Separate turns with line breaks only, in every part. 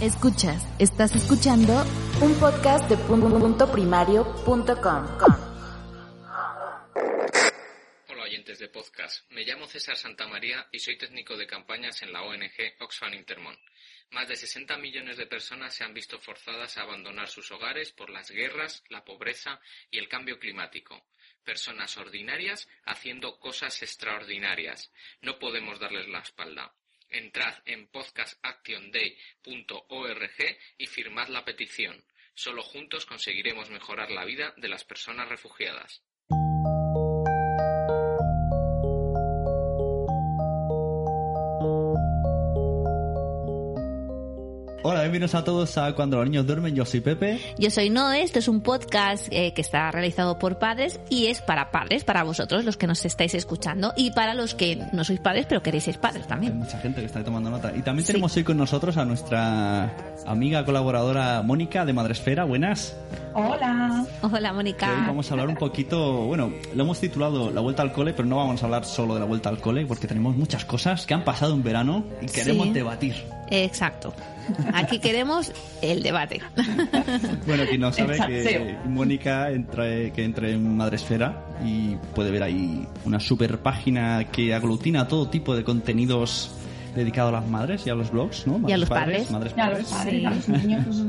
Escuchas, estás escuchando un podcast de punto primario.com.
Hola oyentes de podcast, me llamo César Santamaría y soy técnico de campañas en la ONG Oxfam Intermón. Más de 60 millones de personas se han visto forzadas a abandonar sus hogares por las guerras, la pobreza y el cambio climático. Personas ordinarias haciendo cosas extraordinarias. No podemos darles la espalda. Entrad en podcastactionday.org y firmad la petición. Solo juntos conseguiremos mejorar la vida de las personas refugiadas.
Hola, bienvenidos a todos a Cuando los niños duermen. Yo soy Pepe.
Yo soy Noé, esto es un podcast eh, que está realizado por padres y es para padres, para vosotros, los que nos estáis escuchando, y para los que no sois padres pero queréis ser padres
Hay
también.
mucha gente que está tomando nota. Y también
Sí.
tenemos hoy con nosotros a nuestra amiga colaboradora Mónica de Madresfera. Buenas.
Hola.
Hola,
Que hoy
Mónica.
vamos a hablar un poquito, bueno, lo hemos titulado La Vuelta al Cole, pero no vamos a hablar solo de la Vuelta al Cole, porque tenemos muchas cosas que han pasado en verano y queremos
Sí.
debatir.
Exacto. Aquí queremos el debate.
Bueno, quien no sabe
Exacto.
que Mónica entra, que entre en Madresfera y puede ver ahí una super página que aglutina todo tipo de contenidos dedicados a las madres y a los blogs, ¿no?
Y a los
Madres
padres.
Madres
Y a los
padres.
padres,
Sí.
a los niños.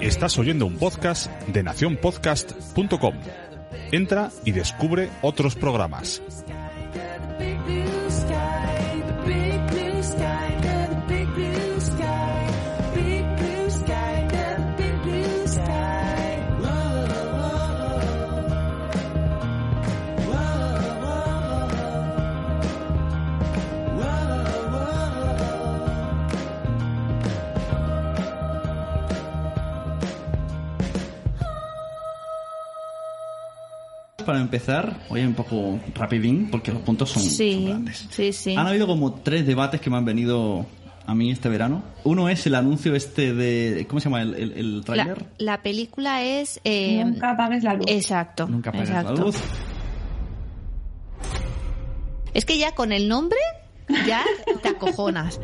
Estás oyendo un podcast de nacionpodcast.com. Entra y descubre otros programas.
Para empezar, voy un poco rapidín porque los puntos son, son
Sí,
grandes.
sí, sí.
Han habido como tres debates que me han venido a mí este verano. Uno es el anuncio este de... ¿Cómo se llama el, el, el
La,
tráiler?
la película es... eh,
Nunca apagues la luz.
Exacto.
Nunca apagues la luz.
Es que ya con el nombre ya te acojonas.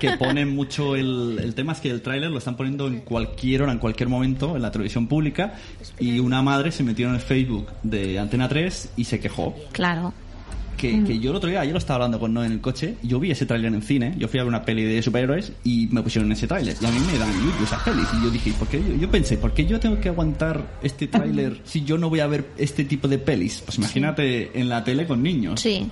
que ponen mucho el, el tema es que el tráiler lo están poniendo en cualquier hora, en cualquier momento, en la televisión pública, y una madre se metió en el Facebook de Antena 3 y se quejó.
Claro.
Que, que yo el otro día, ayer lo estaba hablando con Noé en el coche, yo vi ese tráiler en cine, yo fui a ver una peli de superhéroes y me pusieron ese tráiler. Y a mí me dan esas pelis. Y yo dije, ¿por qué? Yo, yo pensé, ¿por qué yo tengo que aguantar este tráiler si yo no voy a ver este tipo de pelis? Pues imagínate en la tele con niños.
Sí.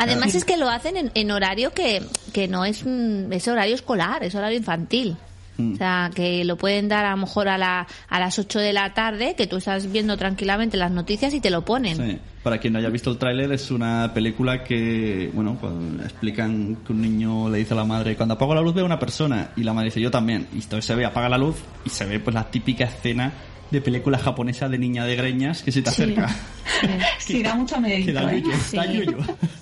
Además es que lo hacen en, en horario que, que no es, mm, es horario escolar, es horario infantil.
Mm.
O sea, que lo pueden dar a lo mejor a, la, a las 8 de la tarde, que tú estás viendo tranquilamente las noticias y te lo ponen.
Sí. Para quien no haya visto el tráiler, es una película que, bueno, cuando explican que un niño le dice a la madre, cuando apago la luz veo una persona, y la madre dice, yo también. Y entonces se ve, apaga la luz, y se ve pues la típica escena de película japonesa de niña de greñas que se te
Sí.
acerca.
Sí, da mucho
da
¿eh?
Sí.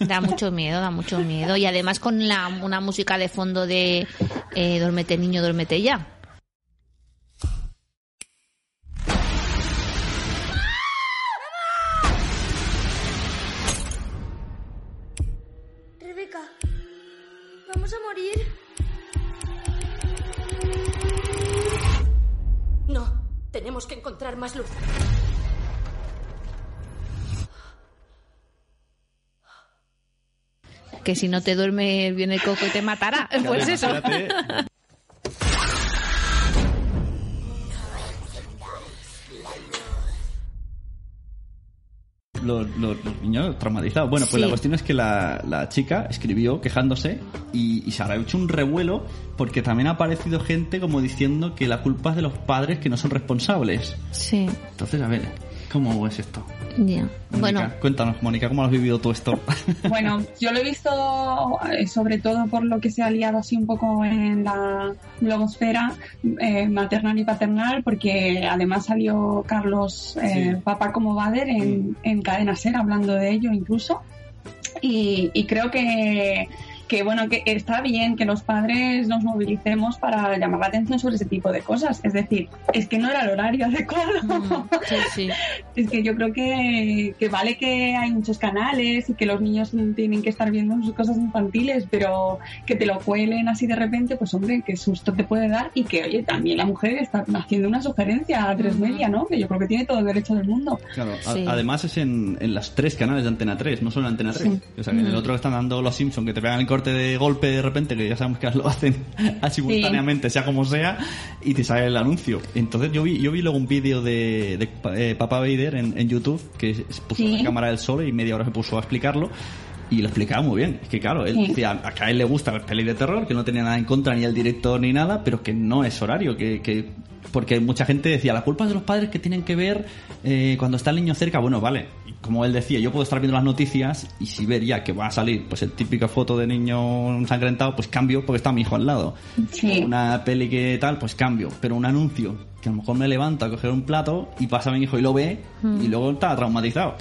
da
mucho miedo, da mucho miedo. Y además con la, una música de fondo de eh, Duérmete niño, duérmete ya.
Rebeca, ¿vamos a morir? Tenemos que encontrar más luz.
Que si no te duerme viene el coco y te matará. Pues eso.
Los, los- los niños traumatizados. Bueno, pues
Sí.
la cuestión es que la, la chica escribió quejándose y, y se habrá hecho un revuelo porque también ha aparecido gente como diciendo que la culpa es de los padres que no son responsables.
Sí,
Entonces, a ver, ¿cómo es esto? Mónica,
Bueno,
cuéntanos, Mónica, ¿cómo has vivido todo esto?
Bueno, yo lo he visto eh, sobre todo por lo que se ha liado así un poco en la blogosfera eh, maternal y paternal, porque además salió Carlos eh,
Sí.
Papá como Bader en, en Cadena Ser hablando de ello incluso. Y, y creo que, que bueno, que está bien que los padres nos movilicemos para llamar la atención sobre ese tipo de cosas. Es decir, es que no era el horario adecuado.
Mm, sí, sí.
Es que yo creo que, que vale que hay muchos canales y que los niños tienen que estar viendo sus cosas infantiles, pero que te lo cuelen así de repente, pues hombre, qué susto te puede dar y que, oye, también la mujer está haciendo una sugerencia a tres media, ¿no? Que yo creo que tiene todo el derecho del mundo.
Claro,
Sí.
además es en, en las tres canales de Antena 3, no solo en Antena 3. O sea, que en el otro están dando los Simpsons, que te pegan el corte de golpe de repente, que ya sabemos que lo hacen simultáneamente, sea como sea, y te sale el anuncio. Entonces yo vi, yo vi luego un vídeo de, de eh, Papá Vader en, en YouTube, que se puso
Sí.
la cámara del sol y media hora se puso a explicarlo. Y lo explicaba muy bien. Es que claro, él
Sí.
decía, a que a él le gusta ver pelis de terror, que no tenía nada en contra ni el director ni nada, pero que no es horario, que, que porque mucha gente decía, la culpa es de los padres que tienen que ver eh, cuando está el niño cerca. Bueno, vale, como él decía, yo puedo estar viendo las noticias y si ver ya que va a salir pues el típica foto de niño ensangrentado, pues cambio porque está mi hijo al lado.
Sí.
Una peli que tal, pues cambio. Pero un anuncio que a lo mejor me levanta a coger un plato y pasa a mi hijo y lo ve y luego está traumatizado.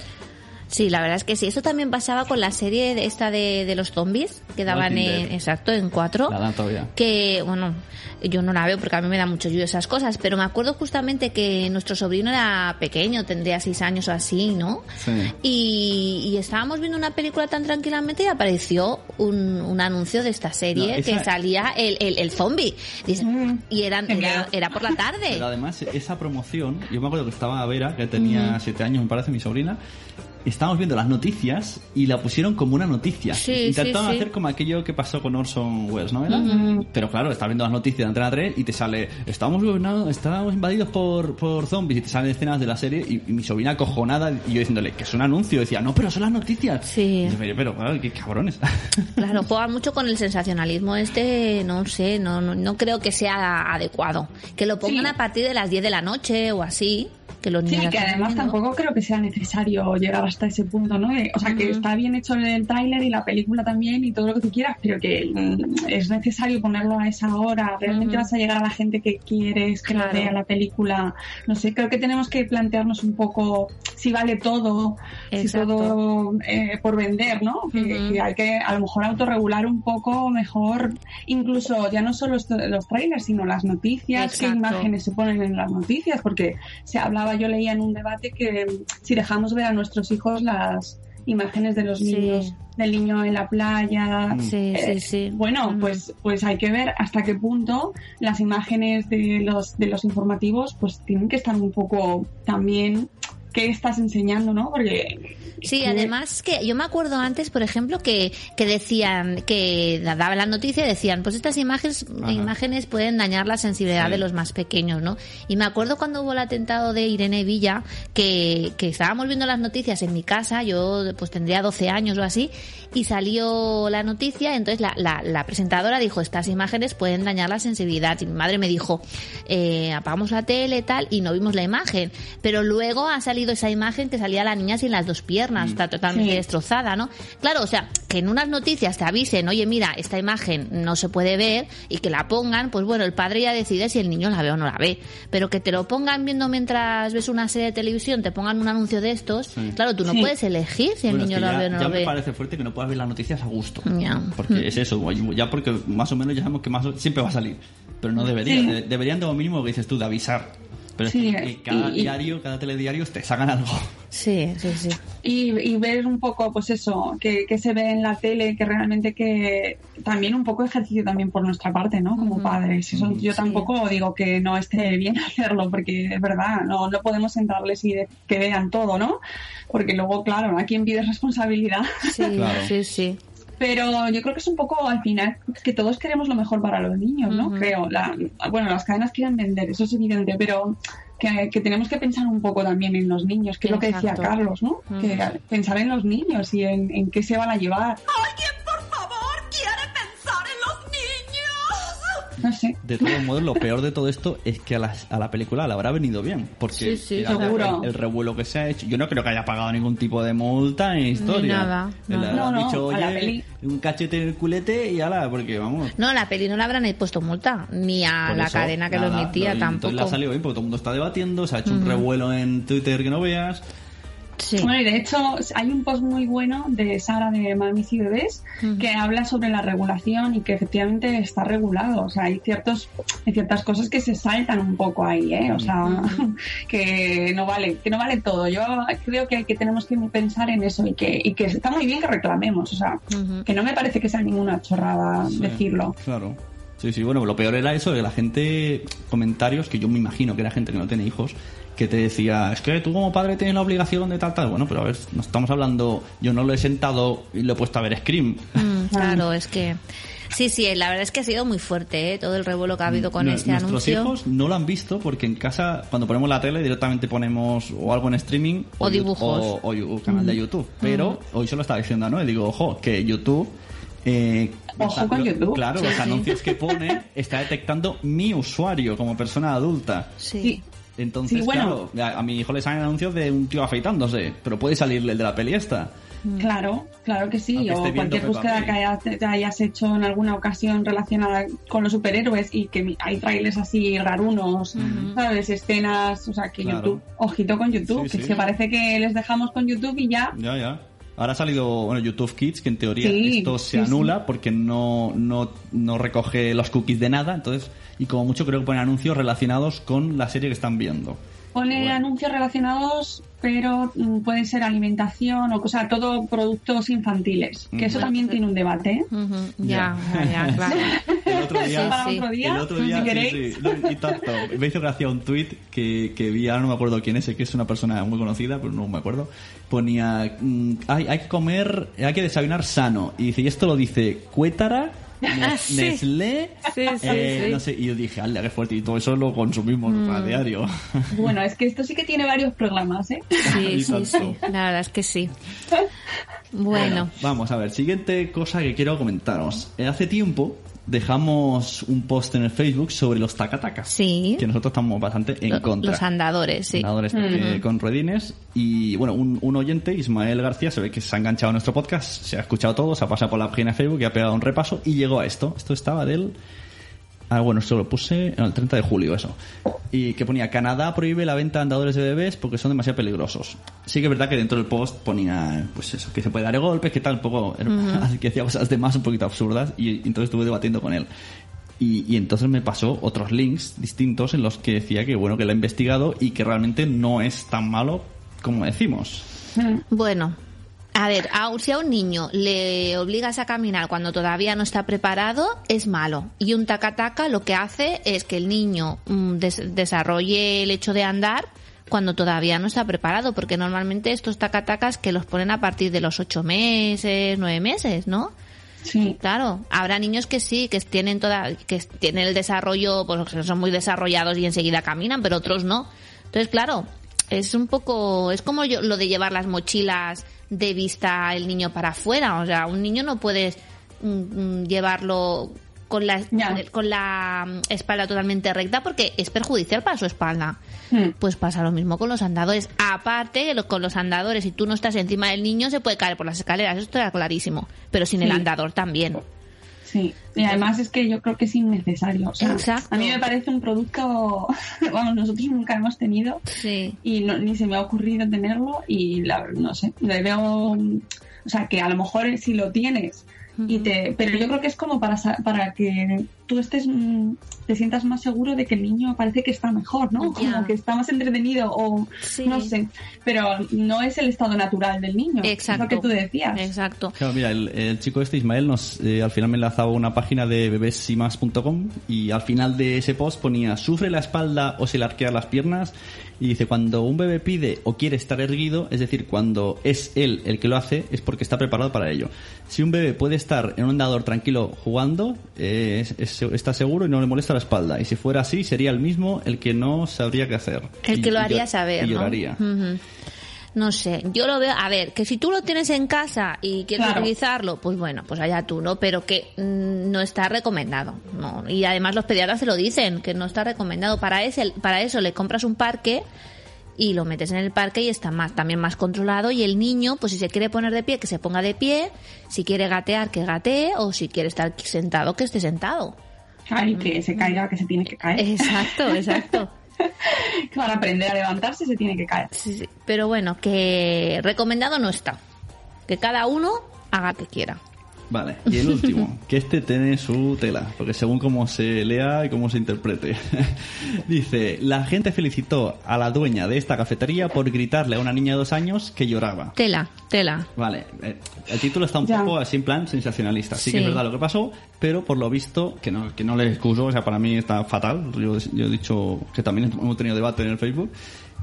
Sí, la verdad es que sí. Eso también pasaba con la serie de esta de, de los zombies que daban en, exacto, en cuatro.
La dan todavía.
que bueno yo no la veo porque a mí me da mucho yuyo esas cosas pero me acuerdo justamente que nuestro sobrino era pequeño tendría seis años o así no
Sí.
y, y estábamos viendo una película tan tranquilamente y apareció un, un anuncio de esta serie
No, esa-
que salía el, el, el zombie
Mm,
y eran, era, era por la tarde
Pero además, esa promoción, yo me acuerdo que estaba Vera, que tenía siete años, me parece, mi sobrina. Estábamos viendo las noticias y la pusieron como una noticia.
Sí,
Intentaban
sí, sí.
hacer como aquello que pasó con Orson Welles, ¿no? ¿Era? Pero claro, estás viendo las noticias de Antena 3 y te sale, estamos gobernados, estamos invadidos por, por zombies y te salen escenas de la serie y, y mi sobrina cojonada y yo diciéndole que es un anuncio. Decía, no, pero son las noticias.
Sí.
Y yo, pero, claro, qué cabrones.
Claro, juega mucho con el sensacionalismo este, no sé, no, no, no creo que sea adecuado. Que lo pongan
Sí.
a partir de las 10 de la noche o así, que los
Sí,
niños...
que
están
además
viendo.
tampoco creo que sea necesario llegar hasta ese punto, ¿no? O sea, que está bien hecho el tráiler y la película también y todo lo que tú quieras, pero que mm, es necesario ponerlo a esa hora. ¿Realmente
Ujú.
vas a llegar a la gente que quieres que
Claro.
la vea la película? No sé, creo que tenemos que plantearnos un poco si vale todo, si
Exacto.
todo eh, por vender, ¿no? Que,
Ujú.
que hay que a lo mejor autorregular un poco mejor, incluso ya no solo los trailers, sino las noticias, qué
Exacto.
imágenes se ponen en las noticias, porque se yo leía en un debate que mm, si dejamos ver a nuestros hijos las imágenes de los
Sí.
niños, del niño en la playa,
Sí,
eh,
sí, sí.
bueno,
Mm.
pues, pues hay que ver hasta qué punto las imágenes de los, de los informativos pues tienen que estar un poco también qué estás enseñando, ¿no? Porque
Sí, además que yo me acuerdo antes, por ejemplo, que, que decían, que daban la noticia y decían, pues estas imágenes,
Ajá.
imágenes pueden dañar la sensibilidad
Sí.
de los más pequeños, ¿no? Y me acuerdo cuando hubo el atentado de Irene Villa, que, que estábamos viendo las noticias en mi casa, yo pues tendría 12 años o así, y salió la noticia, entonces la, la, la presentadora dijo, estas imágenes pueden dañar la sensibilidad. Y mi madre me dijo, eh, apagamos la tele tal, y no vimos la imagen. Pero luego ha salido esa imagen que salía la niña sin las dos piernas, está totalmente
Sí.
destrozada, ¿no? Claro, o sea, que en unas noticias te avisen, oye, mira, esta imagen no se puede ver, y que la pongan, pues bueno, el padre ya decide si el niño la ve o no la ve. Pero que te lo pongan viendo mientras ves una serie de televisión, te pongan un anuncio de estos,
Sí.
claro, tú no
Sí.
puedes elegir si el
Bueno, es
niño
que ya,
ve o no
ya
lo
me
ve.
parece fuerte que no puedas ver las noticias a gusto. Porque
Mm.
es eso, ya porque más o menos ya sabemos que más o- siempre va a salir. Pero no debería.
Sí.
de- deberían de lo mínimo que dices tú, de avisar. Pero
Sí,
es que, que cada
y- y-
diario, cada telediario te sacan algo.
Sí, sí, sí.
y, y ver un poco, pues eso, que, que se ve en la tele, que realmente que también un poco ejercicio también por nuestra parte, ¿no? Como padres. Eso, yo
Sí.
tampoco digo que no esté bien hacerlo, porque es verdad, no, no podemos sentarles y de- que vean todo, ¿no? Porque luego, claro, ¿a quién pide responsabilidad?
Sí,
Claro.
sí, sí.
Pero yo creo que es un poco al final que todos queremos lo mejor para los niños, ¿no? Creo. La, bueno, las cadenas quieren vender, eso es evidente, pero que, que tenemos que pensar un poco también en los niños, que es lo que decía. Carlos, ¿no? Que pensar en los niños y en, en qué se van a llevar.
¿Alguien,
No sé.
De todos modos, lo peor de todo esto es que a la, a la película le habrá venido bien. Porque
Sí, sí,
mira,
seguro.
El, el revuelo que se ha hecho. Yo no creo que haya pagado ningún tipo de multa ni historia.
nada,
Le
nada.
No, no,
dicho,
a la
oye,
peli.
un cachete en el culete y ala, porque vamos.
No, la peli no la habrán puesto multa, ni a
Por
la
eso,
cadena que lo emitía tampoco.
Entonces le ha salido bien porque todo el mundo está debatiendo, se ha hecho un revuelo en Twitter que no veas.
Sí.
Bueno, y de hecho hay un post muy bueno de Sara de Mamis y Bebés que habla sobre la regulación y que efectivamente está regulado. O sea, hay ciertos, hay ciertas cosas que se saltan un poco ahí, ¿eh? O sea, que no vale, que no vale todo. Yo creo que, que tenemos que pensar en eso y que, y que está muy bien que reclamemos. O sea, que no me parece que sea ninguna chorrada
Sí,
decirlo.
Claro. Sí, sí, bueno, lo peor era eso de la gente, comentarios, que yo me imagino que era gente que no tiene hijos, que te decía, es que tú como padre tienes la obligación de tal, tal. Bueno, pero a ver, no estamos hablando, yo no lo he sentado y lo he puesto a ver Scream.
Mm, claro, es que... Sí, sí, la verdad es que ha sido muy fuerte ¿eh? todo el revuelo que ha habido con este
Nuestros
anuncio.
hijos no lo han visto porque en casa, cuando ponemos la tele, directamente ponemos o algo en streaming
O dibujos.
o, canal de YouTube. Pero hoy se lo estaba diciendo, ¿no? Y digo, ojo, que YouTube. eh,
Ojo con
lo-
YouTube.
Claro,
Sí,
los
sí.
anuncios que pone está detectando mi usuario como persona adulta.
Sí.
Entonces,
Sí, bueno.
claro, a, a mi hijo le salen anuncios de un tío afeitándose, pero puede salirle el de la peli esta.
Claro, claro que sí. O cualquier búsqueda que hayas, te hayas hecho en alguna ocasión relacionada con los superhéroes y que hay trailers así rarunos, ¿sabes? Escenas, o sea, que
Claro.
YouTube, ojito con YouTube,
Sí,
que
sí.
que parece que les dejamos con YouTube y ya.
Ya, ya. Ahora ha salido bueno, YouTube Kids, que en teoría
Sí,
esto se
sí,
anula porque no, no, no recoge los cookies de nada. Entonces, y como mucho creo que pone anuncios relacionados con la serie que están viendo.
Pone
Bueno.
anuncios relacionados, pero mm, puede ser alimentación o, sea, todo productos infantiles. Que eso también tiene un debate. ¿eh?
Ujú, Ya, ya, ya, claro.
El otro día,
sí.
otro día,
el otro día
si
sí,
queréis.
sí, no, y tanto. Me hizo gracia un tweet que, que vi, ahora no me acuerdo quién es, que es una persona muy conocida, pero no me acuerdo. Ponía, mm, hay, hay que comer, hay que desayunar sano. Y dice, y esto lo dice Cuétara, Nes-
Ah, sí.
Nestlé,
Sí, sí,
eh,
sí.
no sé, y yo dije, ¡hala, qué fuerte! Y todo eso lo consumimos
Mm.
a diario.
Bueno, es que esto sí que tiene varios programas, ¿eh?
Sí, sí, sí. La verdad es que sí. Bueno,
Vamos a ver, siguiente cosa que quiero comentaros. Eh, hace tiempo dejamos un post en el Facebook sobre los tacatacas.
sí.
Que nosotros estamos bastante en contra.
Los andadores, sí.
Andadores, eh, con ruedines. Y bueno, un, un oyente, Ismael García, se ve que se ha enganchado a nuestro podcast, se ha escuchado todo, se ha pasado por la página de Facebook y ha pegado un repaso y llegó a esto. Esto estaba del. Ah, bueno, esto lo puse el 30 de julio, eso. Y que ponía: Canadá prohíbe la venta de andadores de bebés porque son demasiado peligrosos. Sí que es verdad que dentro del post ponía, pues eso, que se puede dar golpes, que tal, un poco. que hacía cosas de más un poquito absurdas y, y entonces estuve debatiendo con él. Y, y entonces me pasó otros links distintos en los que decía que bueno que lo ha investigado y que realmente no es tan malo como decimos.
Bueno, a ver, a- si a un niño le obligas a caminar cuando todavía no está preparado, es malo. Y un taca-taca lo que hace es que el niño mm, des- desarrolle el hecho de andar cuando todavía no está preparado, porque normalmente estos tacatacas que los ponen a partir de los ocho meses, nueve meses, ¿no?
Sí.
Claro, habrá niños que sí, que tienen toda, que tienen el desarrollo, pues son muy desarrollados y enseguida caminan, pero otros no. Entonces, claro, es un poco, es como yo, lo de llevar las mochilas de vista el niño para afuera. O sea, un niño no puedes mm, mm, llevarlo con la, con la mm, espalda totalmente recta porque es perjudicial para su espalda.
Mm.
Pues pasa lo mismo con los andadores. Aparte, lo- con los andadores, si tú no estás encima del niño, se puede caer por las escaleras. Esto está clarísimo. Pero sin el andador también.
Sí, y además es que yo creo que es innecesario. O sea,
Exacto.
A mí me parece un producto, vamos, nosotros nunca hemos tenido
Sí.
y no- ni se me ha ocurrido tenerlo y la, no sé, le veo, o sea, que a lo mejor si lo tienes y te, pero yo creo que es como para sa- para que tú estés, mm, te sientas más seguro de que el niño parece que está mejor, ¿no?
Ya.
Como que está más entretenido o
Sí.
no sé, pero no es el estado natural del niño.
Exacto.
Es lo que tú decías.
Exacto.
Claro, mira, el, el chico este, Ismael, nos, eh, al final me enlazaba una página de bebesimas.com y al final de ese post ponía, sufre la espalda o se le arquean las piernas y dice, cuando un bebé pide o quiere estar erguido, es decir, cuando es él el que lo hace, es porque está preparado para ello. Si un bebé puede estar en un andador tranquilo jugando, eh, es- es- está seguro y no le molesta la espalda. Y si fuera así, sería el mismo el que no sabría qué hacer.
El
Y-
que lo haría saber,
Y
¿no?
lloraría.
No sé, yo lo veo, a ver, que si tú lo tienes en casa y quieres
Claro.
utilizarlo, pues bueno, pues allá tú, ¿no? Pero que mm, no está recomendado, ¿no? Y además los pediatras se lo dicen, que no está recomendado. Para, ese, para eso le compras un parque y lo metes en el parque y está más, también más controlado y el niño, pues si se quiere poner de pie, que se ponga de pie, si quiere gatear, que gatee, o si quiere estar sentado, que esté sentado.
Ay, que se caiga, que se tiene que caer.
Exacto, exacto.
Para aprender a levantarse se tiene que caer.
Sí, sí. Pero bueno, que recomendado no está. Que cada uno haga que quiera.
Vale, y el último, que este tiene su tela, porque según cómo se lea y cómo se interprete. Dice, la gente felicitó a la dueña de esta cafetería por gritarle a una niña de dos años que lloraba.
Tela, tela.
Vale, eh, el título está un
Ya.
poco así en plan sensacionalista. Sí, que es verdad lo que pasó, pero por lo visto, que no, que no le excuso, o sea, para mí está fatal. Yo, yo he dicho que también hemos tenido debate en el Facebook,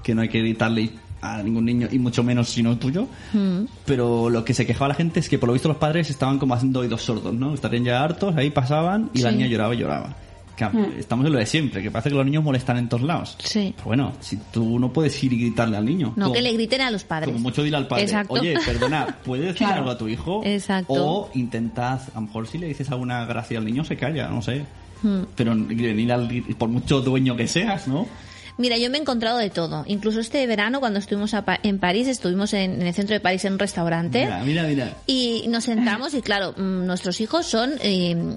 que no hay que gritarle a ningún niño, y mucho menos si no tuyo.
Mm.
Pero lo que se quejaba la gente es que por lo visto los padres estaban como haciendo oídos sordos, ¿no? Estarían ya hartos, ahí pasaban y la niña lloraba y lloraba. Que,
Mm.
Estamos en lo de siempre, que parece que los niños molestan en todos lados.
Sí.
Pero bueno, si tú no puedes ir y gritarle al niño.
No,
como-
que le griten a los padres.
como mucho dile al padre,
Exacto.
oye, perdona, ¿puedes decir
Claro.
algo a tu hijo?
Exacto.
O intentad, a lo mejor si le dices alguna gracia al niño se calla, no sé.
Hmm.
Pero ni al- por mucho dueño que seas, ¿no?
Mira, yo me he encontrado de todo. Incluso este verano, cuando estuvimos a Pa- en París, estuvimos en, en el centro de París en un restaurante.
Mira, mira, mira.
Y nos sentamos y claro, mm, nuestros hijos son... eh,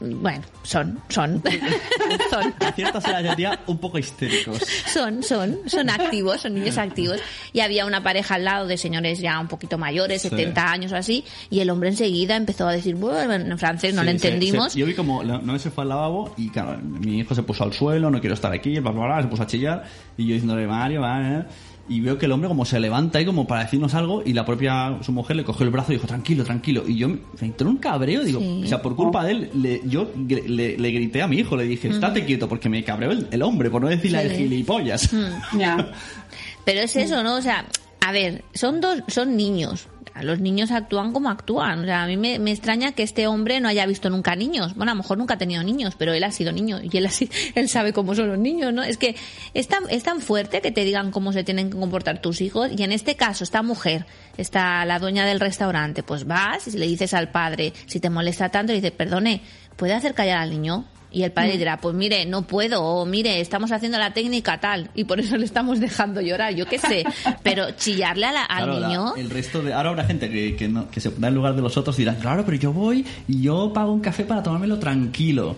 bueno, son, son, son,
A ciertas ya tía, un poco histéricos.
son, son, son activos, son niños activos. Y había una pareja al lado de señores ya un poquito mayores,
Sí.
70 años o así, y el hombre enseguida empezó a decir, bueno, en francés no
Sí,
le entendimos.
yo vi como la- no se fue al lavabo y claro, mi hijo se puso al suelo, no quiero estar aquí, bla, bla, bla, se puso a chillar y yo diciéndole Mario, va, eh", y veo que el hombre como se levanta ahí como para decirnos algo y la propia su mujer le cogió el brazo y dijo tranquilo, tranquilo y yo me entró un cabreo, digo,
Sí.
o sea, por culpa de él, le, yo le, le grité a mi hijo, le dije, estate quieto porque me cabreó el, el hombre, por no decirle
Sí.
el gilipollas.
Ya.
Pero es eso, ¿no? O sea, a ver, son dos, son niños. Los niños actúan como actúan. O sea, a mí me, me extraña que este hombre no haya visto nunca niños. Bueno, a lo mejor nunca ha tenido niños, pero él ha sido niño y él, él sabe cómo son los niños, ¿no? Es que es tan, es tan fuerte que te digan cómo se tienen que comportar tus hijos. Y en este caso, esta mujer, está la dueña del restaurante, pues vas y le dices al padre, si te molesta tanto, le dices, perdone, ¿puede hacer callar al niño? Y el
Mm.
padre dirá, pues mire, no puedo, o mire, estamos haciendo la técnica tal, y por eso le estamos dejando llorar, yo qué sé. Pero chillarle a la- al
Claro, la-
niño,
el resto de ahora habrá gente que, que, no- que se pondrá en lugar de los otros y dirán claro pero yo voy y yo pago un café para tomármelo tranquilo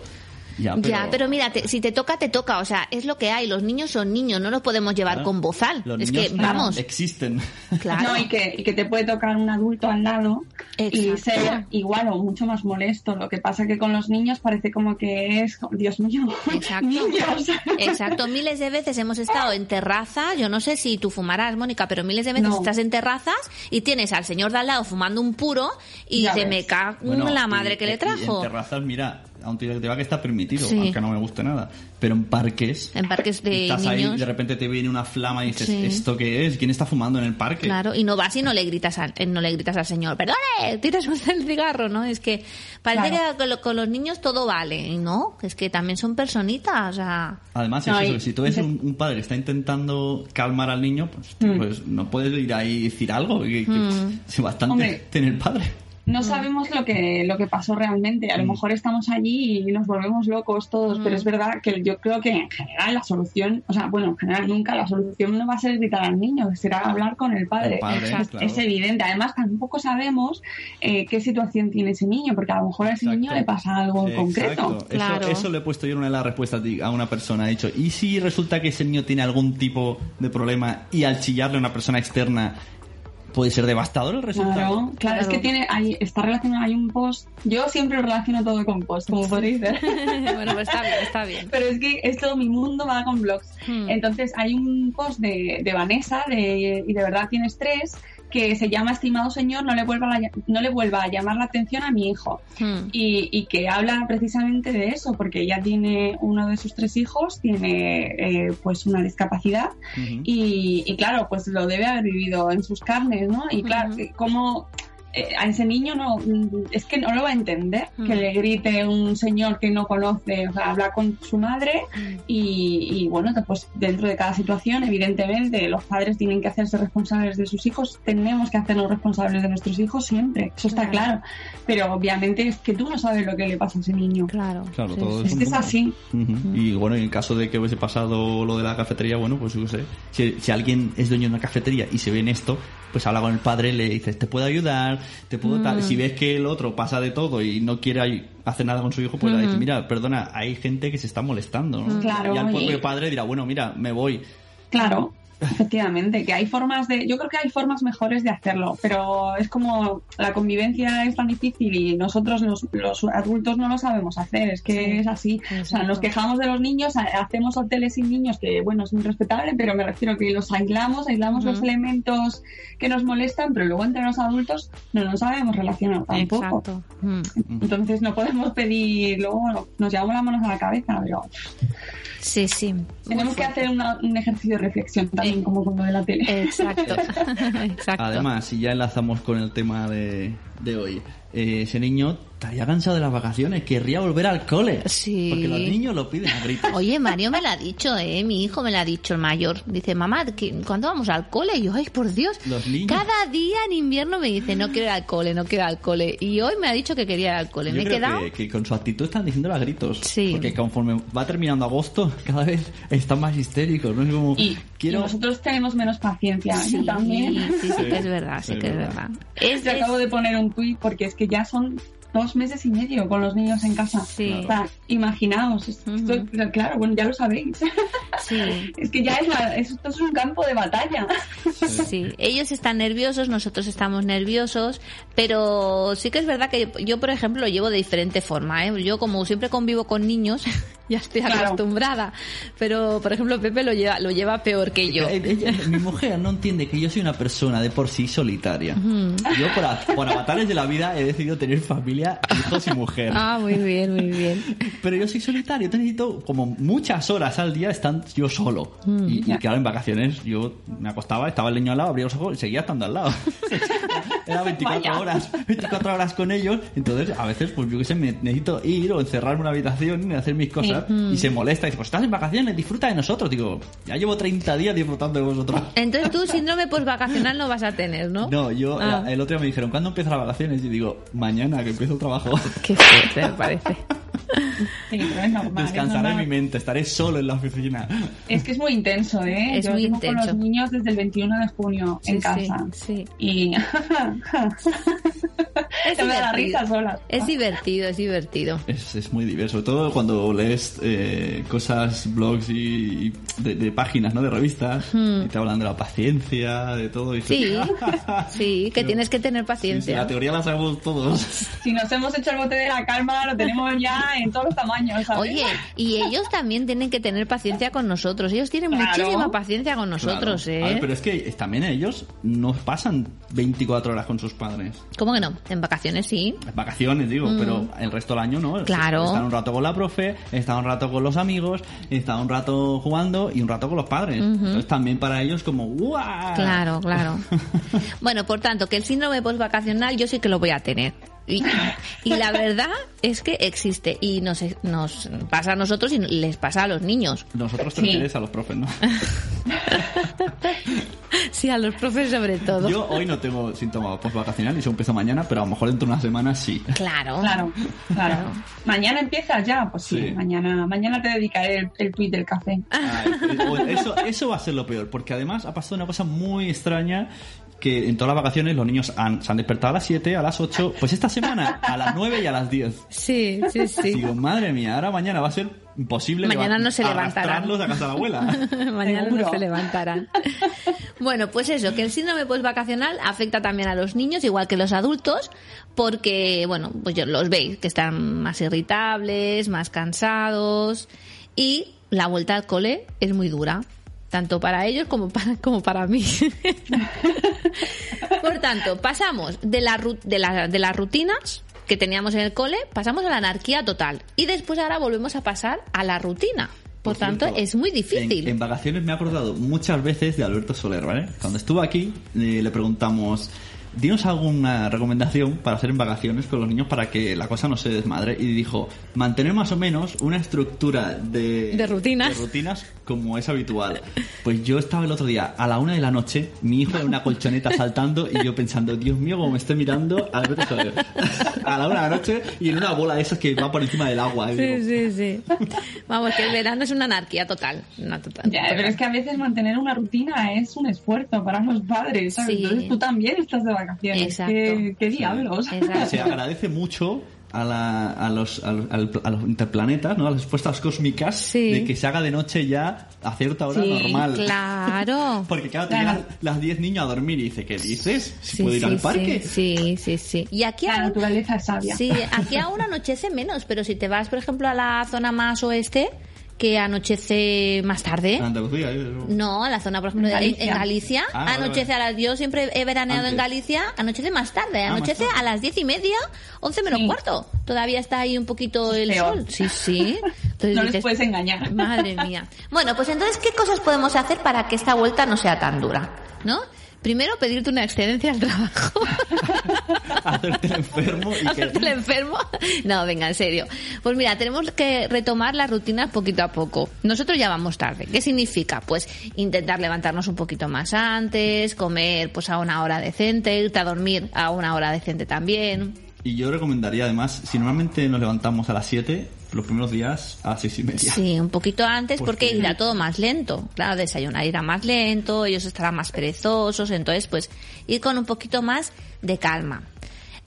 ya pero,
ya, pero mira, te- si te toca, te toca, o sea, es lo que hay, los niños son niños, no los podemos llevar
Claro,
con bozal.
los
Es
niños
que, vamos,
existen
claro.
No, y que, y que te puede tocar un adulto al lado y
Exacto.
ser igual o mucho más molesto. Lo que pasa que con los niños parece como que es, Dios mío,
Exacto.
niños.
Exacto, miles de veces hemos estado en terrazas, yo no sé si tú fumarás, Mónica, pero miles de veces
No.
estás en terrazas y tienes al señor de al lado fumando un puro y
Ya
se
ves.
me cago en
Bueno,
la
y-
madre que
y-
le
y
trajo.
en terrazas mira a un tío que te va que está permitido
Sí.
aunque no me guste nada pero en parques
En parques de
estás ahí
niños.
y de repente te viene una flama y dices
Sí.
esto qué es quién está fumando en el parque
Claro, y no vas y no le gritas al, eh, no le gritas al señor, perdone, tiras el cigarro, ¿no? Es que parece
Claro.
que con, lo- con los niños todo vale, y no, es que también son personitas, o sea,
Además, es eso,
y-
si tú ves un, un padre que está intentando calmar al niño, pues,
Mm.
pues no puedes ir ahí y decir algo. Que, que-
Mm.
si bastante
Hombre.
tiene el padre.
No sabemos lo que, lo que pasó realmente. A lo
Mm.
mejor estamos allí y nos volvemos locos todos, pero es verdad que yo creo que en general la solución, o sea, bueno, en general nunca la solución no va a ser gritar al niño, será hablar con el padre.
El padre,
Exacto.
claro.
Es evidente. Además, tampoco sabemos eh, qué situación tiene ese niño, porque a lo mejor a ese
Exacto.
niño le pasa algo en concreto.
Eso,
Claro.
eso le he puesto yo en una de las respuestas a una persona. He dicho, ¿y si resulta que ese niño tiene algún tipo de problema y al chillarle a una persona externa puede ser devastador el resultado?
Claro, claro, es que tiene, hay, está relacionado, hay un post. Yo siempre relaciono todo con post, como podéis ver.
bueno, pues está bien, está bien.
Pero es que esto, mi mundo va con blogs.
Hmm.
Entonces, hay un post de, de Vanessa, de, y de verdad tienes tres, que se llama Estimado señor, no le vuelva, la- no le vuelva a llamar la atención a mi hijo.
Hmm.
Y, y que habla precisamente de eso, porque ella tiene uno de sus tres hijos, tiene eh, pues una discapacidad y, y claro, pues lo debe haber vivido en sus carnes, ¿no? Y claro, como eh, a ese niño no, mm, es que no lo va a entender,
Mm.
que le grite un señor que no conoce, o sea, habla con su madre y, y, bueno, pues dentro de cada situación, evidentemente, los padres tienen que hacerse responsables de sus hijos, tenemos que hacernos responsables de nuestros hijos siempre, eso está
Claro.
claro, pero obviamente es que tú no sabes lo que le pasa a ese niño.
Claro,
Claro,
sí,
todo
sí.
Es así.
Y bueno, en el caso de que hubiese pasado lo de la cafetería, bueno, pues yo sé. Si, si alguien es dueño de una cafetería y se ve en esto, pues habla con el padre, le dices, ¿te puedo ayudar? Tal, te puedo tal. Si ves que el otro pasa de todo y no quiere hacer nada con su hijo, pues le dices, mira, perdona, hay gente que se está molestando, ¿no?
Claro,
y al propio
y-
padre dirá, bueno, mira, me voy.
Claro, efectivamente, que hay formas de, yo creo que hay formas mejores de hacerlo, pero es como la convivencia es tan difícil y nosotros los, los adultos no lo sabemos hacer, es que es así. O sea, nos quejamos de los niños, ha- hacemos hoteles sin niños, que bueno, es muy respetable, pero me refiero que los aislamos, aislamos los elementos que nos molestan, pero luego entre los adultos no nos sabemos relacionar tampoco.
Exacto.
Entonces no podemos pedir, luego nos llevamos las manos a la cabeza, pero
Sí, sí.
tenemos que hacer una- un ejercicio de reflexión también, como con lo de la tele.
Exacto. Exacto.
Además, si ya enlazamos con el tema de, de hoy, eh, ese niño estaría cansado de las vacaciones, querría volver al cole.
Sí.
Porque los niños lo piden a gritos.
Oye, Mario me lo ha dicho, ¿eh? Mi hijo me lo ha dicho, el mayor. Dice, mamá, ¿qué- ¿cuándo vamos al cole? Y yo, ay, por Dios.
Los niños.
Cada día en invierno me dice, no quiero ir al cole, no quiero ir al cole. Y hoy me ha dicho que quería ir al cole.
Yo
me he
creo
quedado...
que, que con su actitud están diciendo a gritos.
Sí.
Porque conforme va terminando agosto, cada vez están más histéricos, ¿no? Es como,
Y,
quiero...
y nosotros tenemos menos paciencia.
Sí,
Yo también.
sí, sí que es verdad, sí
es
que es
verdad.
Es, es-
acabo de poner un tuit porque es que ya son dos meses y medio con los niños en casa.
Sí.
O sea, imaginaos, esto, claro, bueno, ya lo sabéis.
sí.
es que ya es la- esto es un campo de batalla.
Sí, ellos están nerviosos, nosotros estamos nerviosos, pero sí que es verdad que yo, por ejemplo, lo llevo de diferente forma. ¿eh? Yo, como siempre convivo con niños, ya estoy
Claro.
acostumbrada, pero, por ejemplo, Pepe lo lleva, lo lleva peor que yo.
Eh, ella- mi mujer no entiende que yo soy una persona de por sí solitaria. Yo por, por avatares de la vida he decidido tener familia, hijos y mujer.
Ah, muy bien, muy bien.
Pero yo soy solitario, te necesito como muchas horas al día estando yo solo. y, y
Ya.
claro, en vacaciones yo me acostaba, estaba el niño al lado, abría los ojos y seguía estando al lado. Era 24
Vaya.
horas, 24 horas con ellos. Entonces, a veces, pues yo qué sé, me necesito ir o encerrarme en una habitación y hacer mis cosas. Y se molesta y dice, pues estás en vacaciones, disfruta de nosotros. Digo, ya llevo 30 días disfrutando de vosotros.
Entonces tú síndrome postvacacional no vas a tener, ¿no?
No, yo
Ah.
el otro día me dijeron, ¿cuándo empiezan las vacaciones? Y digo, mañana que empiezo el trabajo.
Qué fuerte me parece.
Sí, pero es normal. es
Descansaré mi mente, estaré solo en la oficina.
Es que es muy intenso, ¿eh?
Es
Yo
muy
llevo con
intenso.
los niños desde el 21 de junio en casa.
sí, sí.
Y huh.
Es
se me da la risa sola.
Es divertido, es divertido.
Es, es muy diverso, sobre todo cuando lees eh, cosas, blogs y, y de, de páginas, ¿no? De revistas, y te hablan de la paciencia, de todo. Y
Hmm. Sí, sí, que tienes que tener
Sí, sí,
paciencia.
la teoría la sabemos todos.
Si nos hemos hecho el bote de la calma, lo tenemos ya en todos los tamaños, ¿sabes?
Oye, y ellos también tienen que tener paciencia con nosotros. Ellos tienen
Claro.
muchísima paciencia con nosotros,
Claro.
¿eh?
A ver, pero es que también ellos no pasan 24 horas con sus padres.
¿Cómo que no? En vacaciones sí.
En vacaciones, digo, pero el resto del año no.
Mm. Claro.
Están un rato con la profe, están un rato con los amigos, están un rato jugando y un rato con los padres. Entonces también para ellos como ¡guau!
Claro, claro. Bueno, por tanto, que el síndrome postvacacional yo sí que lo voy a tener. Y, y la verdad es que existe y nos, nos pasa a nosotros y les pasa a los niños.
Nosotros te
Sí.
refieres a los profes, ¿no?
Sí, a los profes sobre todo.
Yo hoy no tengo síntomas postvacacional y eso empieza mañana, pero a lo mejor dentro de una semana sí.
Claro.
Claro, claro. Mañana empieza ya, pues sí,
Sí.
mañana, mañana te dedicaré el, el tuit del café.
Ay, o- eso, eso va a ser lo peor, porque además ha pasado una cosa muy extraña que en todas las vacaciones los niños han, se han despertado a las 7, a las 8, pues esta semana a las 9 y a las 10.
Sí, sí, sí.
Digo, madre mía, ahora mañana va a ser imposible
Mañana no se levantarán.
a casa de la abuela.
Mañana no se levantarán. Bueno, pues eso, que el síndrome postvacacional afecta también a los niños, igual que los adultos, porque, bueno, pues los veis, que están más irritables, más cansados, y la vuelta al cole es muy dura, tanto para ellos como para, como para mí. Por tanto, pasamos de, la, de, la- de las rutinas que teníamos en el cole, pasamos a la anarquía total. Y después ahora volvemos a pasar a la rutina. Por,
Por
tanto,
cierto,
es muy difícil.
En, en vacaciones me he acordado muchas veces de Alberto Soler, ¿vale? Cuando estuvo aquí eh, le preguntamos, dinos alguna recomendación para hacer en vacaciones con los niños para que la cosa no se desmadre. Y dijo, mantener más o menos una estructura de,
De rutinas.
de rutinas como es habitual. Pues yo estaba el otro día a la una de la noche, mi hijo en una colchoneta saltando y yo pensando, Dios mío, como me estoy mirando a Soler. a la una de la noche y en una bola de esas que va por encima del agua. Y digo,
Sí, sí, sí. Vamos, que el verano es una anarquía total. Una total.
Ya, pero es que a veces mantener una rutina es un esfuerzo para los padres, ¿sabes?
Sí.
Entonces tú también estás de vacaciones. Vacaciones.
Exacto.
¿Qué, qué diablos?
Exacto.
Se agradece mucho a, la- a los, a, los, a los interplanetas, ¿no? a las respuestas cósmicas,
Sí.
de que se haga de noche ya a cierta hora
Sí,
normal.
Claro.
Porque claro, te
Claro.
llegan las 10 niños a dormir y dice, ¿qué dices? ¿Si
Sí,
puedo ir al parque?
Sí, sí, sí, sí. Y aquí
La
aún,
naturaleza es sabia.
sí, aquí aún anochece menos, pero si te vas, por ejemplo, a la zona más oeste, que anochece más tarde.
En Andalucía, ¿eh?
No, la zona, por ejemplo, de
Galicia.
en Galicia,
Ah,
anochece
vale.
a las... Yo siempre he veraneado en. Galicia, anochece más tarde,
Ah, más
anochece
tarde.
a las diez y media, once menos
Sí.
cuarto. Todavía está ahí un poquito el
Peor.
sol. Sí, sí. Entonces
No les
dices,
puedes engañar.
Madre mía. Bueno, pues entonces, ¿qué cosas podemos hacer para que esta vuelta no sea tan dura? ¿No? Primero, pedirte una excedencia al trabajo.
Hacerte el enfermo y.
¿Hacerte el enfermo? No, venga, en serio. Pues mira, tenemos que retomar las rutinas poquito a poco. Nosotros ya vamos tarde. ¿Qué significa? Pues intentar levantarnos un poquito más antes, comer pues a una hora decente, irte a dormir a una hora decente también.
Y yo recomendaría además, si normalmente nos levantamos a las 7, los primeros días a las 6 y media.
Sí, un poquito antes porque
Porque-
irá todo más lento. Claro, desayunar irá más lento, ellos estarán más perezosos, entonces pues ir con un poquito más de calma.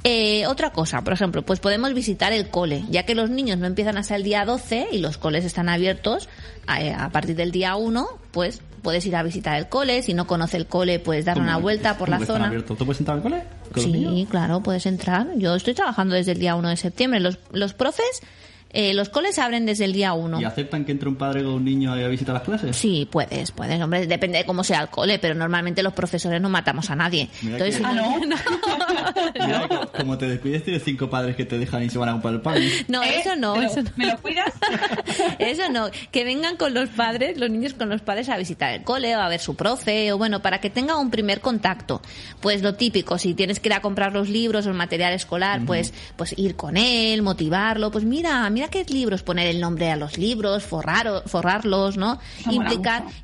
Eh, otra cosa, por ejemplo, pues podemos visitar el cole, ya que los niños no empiezan hasta el día 12 y los coles están abiertos eh, a, partir del día 1, pues puedes ir a visitar el cole, si no conoce el cole puedes dar
¿Cómo
una vuelta por la zona.
abiertos? ¿Tú puedes entrar al cole? ¿Con los
Sí, claro, puedes entrar. Yo estoy trabajando desde el día 1 de septiembre. Los, los profes, eh, los coles abren desde el día 1.
¿Y aceptan que entre un padre con un niño a visitar las clases?
Sí, puedes, puedes, hombre, depende de cómo sea el cole, pero normalmente los profesores no matamos a nadie.
Mira
Entonces,
que-
Ah, ¿no?
Mira, co- como te descuides, tienes cinco padres que te dejan y se van a comprar el pan.
no,
¿Eh?
eso no,
¿Me lo-
eso no.
¿Me lo cuidas?
Eso no, que vengan con los padres, los niños con los padres a visitar el cole o a ver su profe o bueno, para que tenga un primer contacto. Pues lo típico, si tienes que ir a comprar los libros o el material escolar, pues pues ir con él, motivarlo, pues mira, mira qué libros, poner el nombre a los libros, forrar, forrarlos, ¿no?
Eso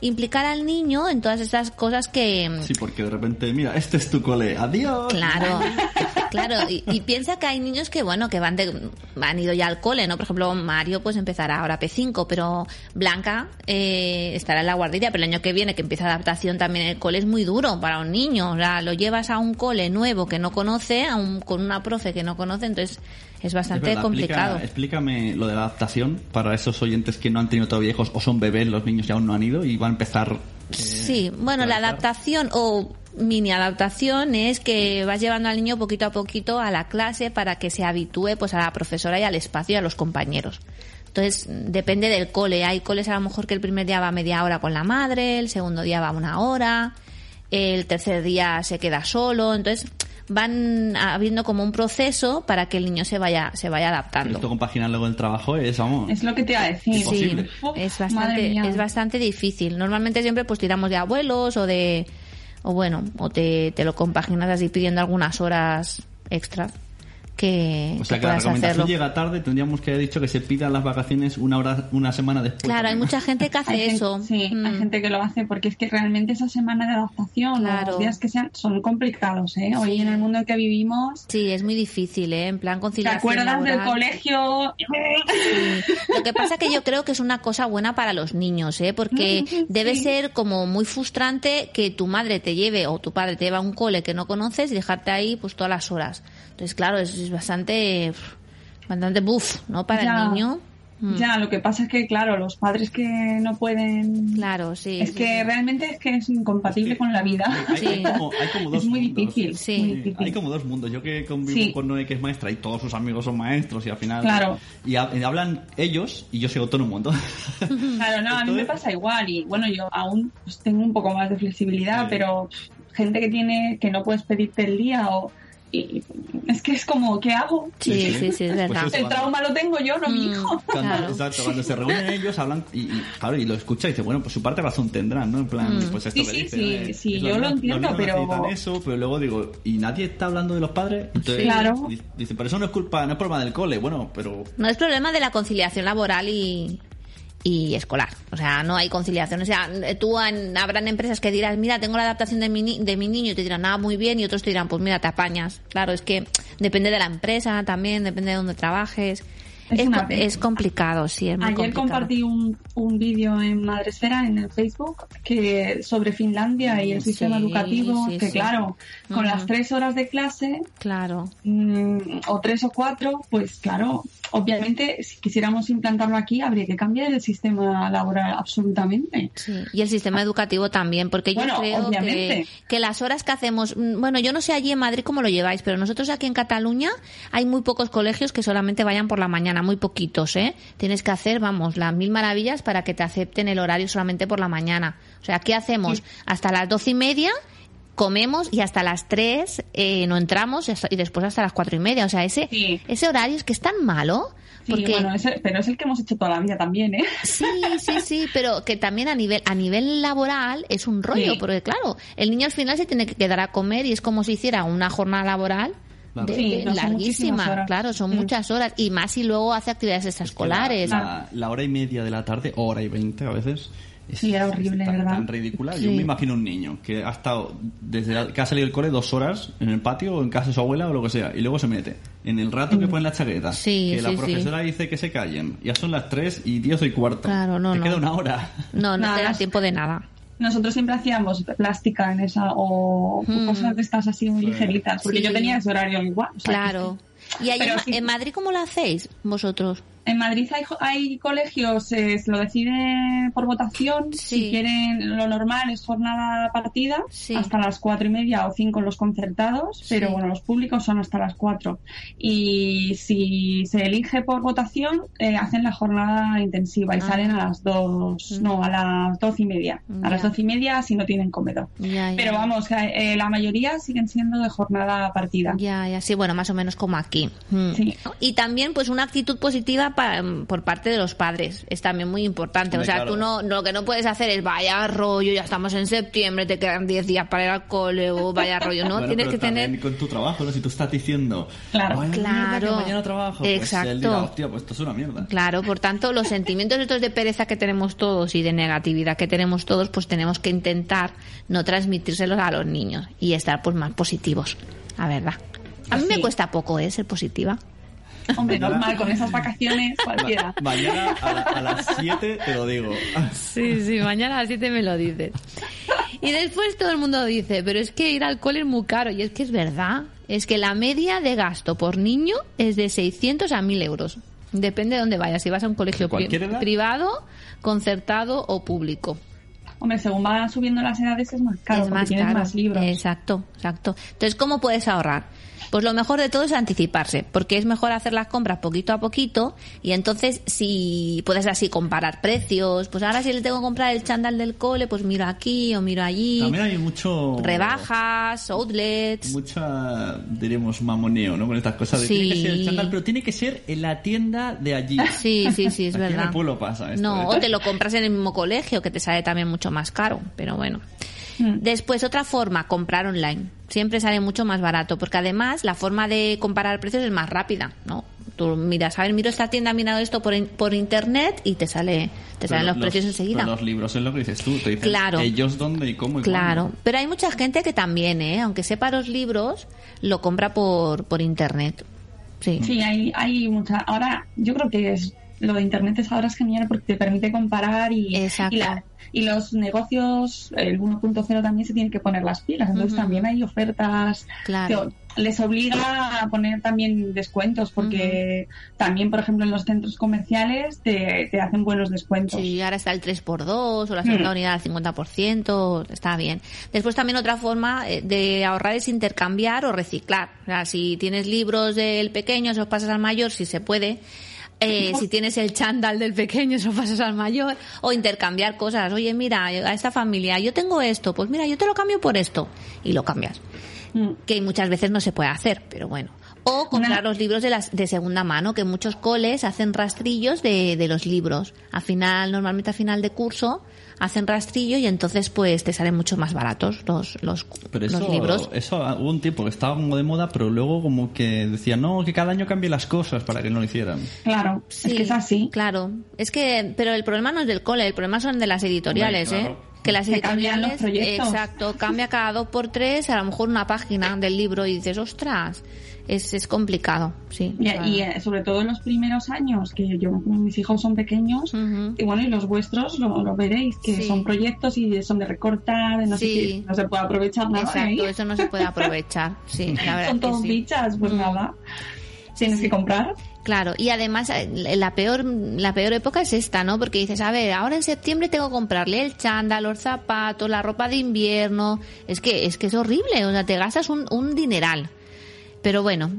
Implicar al niño en todas esas cosas que
Sí, porque de repente, mira, este es tu cole, adiós.
Claro, claro. Y, y piensa que hay niños que, bueno, que van de, han ido ya al cole, ¿no? Por ejemplo, Mario pues empezará ahora P5, pero Blanca eh, estará en la guardería, pero el año que viene, que empieza adaptación también el cole, es muy duro para un niño. O sea, lo llevas a un cole nuevo que no conoce, a un, con una profe que no conoce, entonces es bastante complicado.
explica- explícame lo de la adaptación para esos oyentes que no han tenido todavía hijos o son bebés, los niños ya aún no han ido y van a empezar. eh,
Sí, bueno, la adaptación o mini adaptación es que vas llevando al niño poquito a poquito a la clase para que se habitúe pues a la profesora y al espacio y a los compañeros. Entonces, depende del cole. Hay coles a lo mejor que el primer día va media hora con la madre, el segundo día va una hora, el tercer día se queda solo. Entonces, van habiendo como un proceso para que el niño se vaya, se vaya
Pero
adaptando.
esto compaginar luego el trabajo es, vamos.
Es lo que te iba a decir.
Sí, es bastante, es bastante difícil. Normalmente siempre pues tiramos de abuelos o de, o bueno, o te, te lo compaginas así pidiendo algunas horas extra que,
O sea
que
que la recomendación
hacerlo.
llega tarde, tendríamos que haber dicho que se pidan las vacaciones una hora, una semana después.
Claro, hay mucha gente que hace
Hay gente-
eso.
sí, hay
Mm.
gente que lo hace porque es que realmente esa semana de adaptación
Claro.
los días que sean son complicados, ¿eh? Hoy
Sí.
en el mundo en que vivimos,
Sí, es muy difícil, ¿eh? En plan
¿te
conciliación
acuerdas del colegio?
Sí. Lo que pasa que yo creo que es una cosa buena para los niños, ¿eh? Porque debe ser como muy frustrante que tu madre te lleve o tu padre te lleve a un cole que no conoces y dejarte ahí pues todas las horas. Entonces, claro, es, es bastante bastante buff, ¿no? Para
Ya.
el niño. Mm.
Ya, lo que pasa es que, claro, los padres que no pueden...
Claro, sí.
es
sí,
que
sí.
realmente es que es incompatible con la vida.
Hay,
Sí.
hay como, hay como dos
Es muy
mundos.
difícil,
Sí.
muy difícil.
Hay como dos mundos. Yo que convivo
Sí.
con Noé, que es maestra, y todos sus amigos son maestros, y al final.
Claro.
Y, ha- y hablan ellos, y yo soy autónomo. Entonces,
Claro, no, a mí me pasa igual y bueno, yo aún pues, tengo un poco más de flexibilidad,
Sí.
pero gente que tiene que no puedes pedirte el día o y- es que es como ¿qué hago?
Sí, sí, sí, es
Pues
verdad.
eso.
El trauma lo tengo yo, no mi
Mm.
hijo.
Cuando,
Claro.
exacto, cuando se reúnen ellos hablan y, y, claro, y lo escucha y dice, bueno, pues su parte de razón tendrán, ¿no? En plan,
Mm.
pues esto
Sí,
que
sí,
dice,
sí,
¿no?
sí, yo lo entiendo, pero-
eso, pero luego digo, ¿y nadie está hablando de los padres? Entonces,
Claro.
di- Dice, pero eso no es culpa, no es problema del cole. Bueno, pero
No es problema de la conciliación laboral y, y escolar. O sea, no hay conciliación. O sea, tú habrán empresas que dirás, mira, tengo la adaptación de mi, de mi niño y te dirán, nada, muy bien, y otros te dirán, pues mira, te apañas. Claro, es que depende de la empresa también, depende de dónde trabajes.
Es
Es,
una
co-
pena.
es complicado, sí, es muy
Ayer
complicado.
compartí un, un vídeo en Madresfera, en el Facebook, que sobre Finlandia y el
Sí,
sistema educativo,
sí,
que
sí.
claro, con las tres horas de clase,
Claro.
mm, o tres o cuatro, pues claro, obviamente si quisiéramos implantarlo aquí habría que cambiar el sistema laboral absolutamente.
Y el sistema educativo también, porque yo creo que, que las horas que hacemos, mm, bueno, yo no sé allí en Madrid cómo lo lleváis, pero nosotros aquí en Cataluña hay muy pocos colegios que solamente vayan por la mañana, muy poquitos, ¿eh? Tienes que hacer, vamos, las mil maravillas para que te acepten el horario solamente por la mañana. O sea, ¿qué hacemos? Hasta las doce y media comemos y hasta las tres eh, no entramos y hasta- y después hasta las cuatro y media. O sea, ese,
Sí.
ese horario es que es tan malo.
Sí,
Porque
bueno, ese- pero es el que hemos hecho toda la vida también, ¿eh?
Sí, sí, sí, pero que también a nivel a nivel laboral es un rollo,
Sí.
porque claro, el niño al final se tiene que quedar a comer y es como si hiciera una jornada laboral
Claro.
de-
Sí, no,
larguísima, claro, son
Mm.
muchas horas y más si luego hace actividades extraescolares.
La, la hora y media de la tarde, hora y veinte a veces. Es,
Sí, era horrible,
tan,
¿verdad?
tan ridícula.
Sí.
Yo me imagino un niño que ha estado desde que ha salido del cole dos horas en el patio o en casa de su abuela o lo que sea y luego se mete en el rato que pone la chaqueta
Sí,
que la
sí,
profesora dice que se callen ya son las tres y diez y cuarto
Claro, no,
te
no.
queda una hora
No, no
Nada.
te da tiempo de nada.
Nosotros siempre hacíamos plástica en esa o
Mm.
cosas de estas así muy
Sí.
ligeritas, porque
Sí.
yo tenía ese horario igual. o sea,
Claro. ¿Y ahí en,
sí.
en Madrid cómo lo hacéis vosotros?
En Madrid hay, hay colegios, eh, se lo decide por votación.
Sí.
Si quieren, lo normal es jornada partida
Sí.
hasta las cuatro y media o cinco los concertados, pero
Sí.
bueno, los públicos son hasta las cuatro. Y si se elige por votación, eh, hacen la jornada intensiva y
Ah.
salen a las dos,
Mm.
no, a las doce y media. A las doce y media si no tienen comedor. Pero vamos, que, eh, la mayoría siguen siendo de jornada partida.
Ya, ya, sí, bueno, más o menos como aquí. Mm.
Sí.
Y también, pues, una actitud positiva pa- por parte de los padres es también muy importante. O sea,
claro.
tú no, lo que no puedes hacer es vaya rollo, ya estamos en septiembre, te quedan 10 días para ir al cole o vaya rollo, ¿no?
Bueno,
Tienes
pero
que tener...
con tu trabajo ¿no? si tú estás diciendo
Claro.
"Vaya mierda,
Claro.
que mañana trabajo pues
Exacto.
él dirá hostia pues esto es una mierda
Claro, por tanto, los sentimientos estos de pereza que tenemos todos y de negatividad que tenemos todos, pues tenemos que intentar no transmitírselos a los niños y estar pues más positivos, la verdad. A mí me cuesta poco, ¿eh? Ser positiva.
Hombre, normal, con esas vacaciones cualquiera.
Ma- mañana a, la- a las 7 te lo digo
Sí, sí, mañana a las 7 me lo dices. Y después todo el mundo dice, pero es que ir al cole es muy caro. Y es que es verdad. Es que la media de gasto por niño es de 600 a 1000 euros. Depende de dónde vayas. Si vas a un colegio
¿De cualquier
pri-
edad?
privado, concertado o público.
Hombre, según van subiendo las edades es más caro,
es más
tienes
caro.
más libros.
Exacto, exacto. Entonces, ¿cómo puedes ahorrar? Pues lo mejor de todo es anticiparse, porque es mejor hacer las compras poquito a poquito y entonces si puedes así comparar precios, pues ahora si le tengo que comprar el chándal del cole, pues miro aquí o miro allí,
también hay mucho
rebajas, outlets.
mucha diremos mamoneo ¿no? con estas cosas de
Sí.
tiene que ser el chándal pero tiene que ser en la tienda de allí
Sí, sí, sí, es
Aquí en
verdad.
el pueblo pasa esto,
no,
¿eh?
o te lo compras en el mismo colegio, que te sale también mucho más caro, pero bueno.
Mm.
Después, otra forma, comprar online. Siempre sale mucho más barato, porque además la forma de comparar precios es más rápida, ¿no? Tú miras, a ver, miro esta tienda, miro esto por, in- por internet y te sale te salen
Pero
los, precios enseguida.
pero los libros es lo que dices tú te dicen
Claro.
ellos dónde y cómo y
Claro,
cuándo.
pero hay mucha gente que también, ¿eh? aunque sepa los libros, lo compra por, por internet. Sí.
Sí, hay, hay mucha. Ahora, yo creo que es lo de internet es ahora es genial porque te permite comparar y,
Exacto.
y, la- y los negocios, el 1.0 también se tienen que poner las pilas. Entonces también hay ofertas.
Claro.
que Les obliga a poner también descuentos porque también, por ejemplo, en los centros comerciales te, te hacen buenos descuentos.
Sí, ahora está el 3x2 o la segunda
Mm.
unidad al 50%, está bien. Después también otra forma eh, de ahorrar es intercambiar o reciclar. O sea, si tienes libros del pequeño, se los pasas al mayor, si se puede. Eh, si tienes el chándal del pequeño, se lo pasas al mayor. O intercambiar cosas. Oye, mira, a esta familia, yo tengo esto, pues mira, yo te lo cambio por esto. Y lo cambias.
Mm.
Que muchas veces no se puede hacer, pero bueno. O comprar
Una-
los libros de, las, de segunda mano, que muchos coles hacen rastrillos de, de los libros. Al final, normalmente a final de curso, hacen rastrillo y entonces pues te salen mucho más baratos los, los,
Pero
los
eso,
libros.
eso ah, hubo un tiempo que estaba como de moda, pero luego como que decían, no, que cada año cambie las cosas para que no lo hicieran.
Claro,
Sí,
es que es así.
Claro. Es que, pero el problema no es del cole, el problema son de las editoriales,
Hombre,
¿eh? Que las
Que cambian los
editoriales,
proyectos.
exacto, cambia cada dos por tres, a lo mejor una página del libro y dices, ostras, es, es complicado, sí.
Y, eh, sobre todo en los primeros años, que yo, mis hijos son pequeños, y bueno, y los vuestros lo, lo veréis, que
Sí.
son proyectos y son de recortar, no sé
Sí.
qué, no se puede aprovechar nada.
Exacto,
¿eh?
eso no se puede aprovechar, sí, la verdad
son todos
sí.
bichas, pues
Mm.
nada. Tienes que comprar.
Claro, y además eh, la peor, la peor época es esta, ¿no? Porque dices, a ver, ahora en septiembre tengo que comprarle el chándal, los zapatos, la ropa de invierno. Es que, es que es horrible, o sea, te gastas un, un dineral. Pero bueno,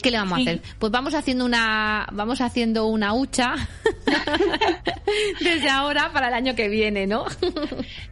¿qué le vamos
Sí.
a hacer? Pues vamos haciendo una, vamos haciendo una hucha desde ahora para el año que viene, ¿no?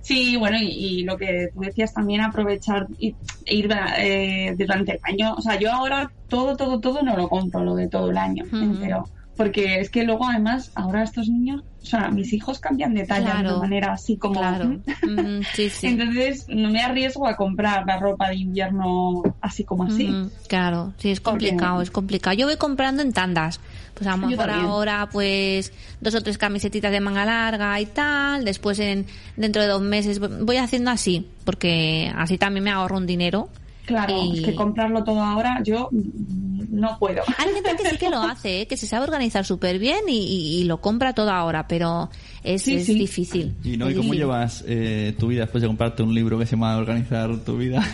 Sí, bueno, y, y lo que tú decías también, aprovechar y e ir eh, durante el año. O sea, yo ahora todo, todo, todo no lo compro, lo de todo el año
Ujú.
entero. Porque es que luego, además, ahora estos niños, o sea, mis hijos cambian de talla de una manera así como.
Claro. Mm, sí, sí.
Entonces, no me arriesgo a comprar la ropa de invierno así como así.
Claro, sí, es
Porque-
complicado, es complicado. Yo voy comprando en tandas. Pues a lo mejor ahora, pues, dos o tres camisetitas de manga larga y tal. Después, en dentro de dos meses, voy haciendo así, porque así también me ahorro un dinero.
Claro,
Y-
es que comprarlo todo ahora yo no puedo.
Hay gente que sí que lo hace, ¿eh? que se sabe organizar súper bien y, y- y lo compra todo ahora, pero es,
Sí,
es
sí.
difícil.
Y no, ¿y cómo
difícil.
llevas eh, tu vida después de comprarte un libro que se llama Organizar tu vida?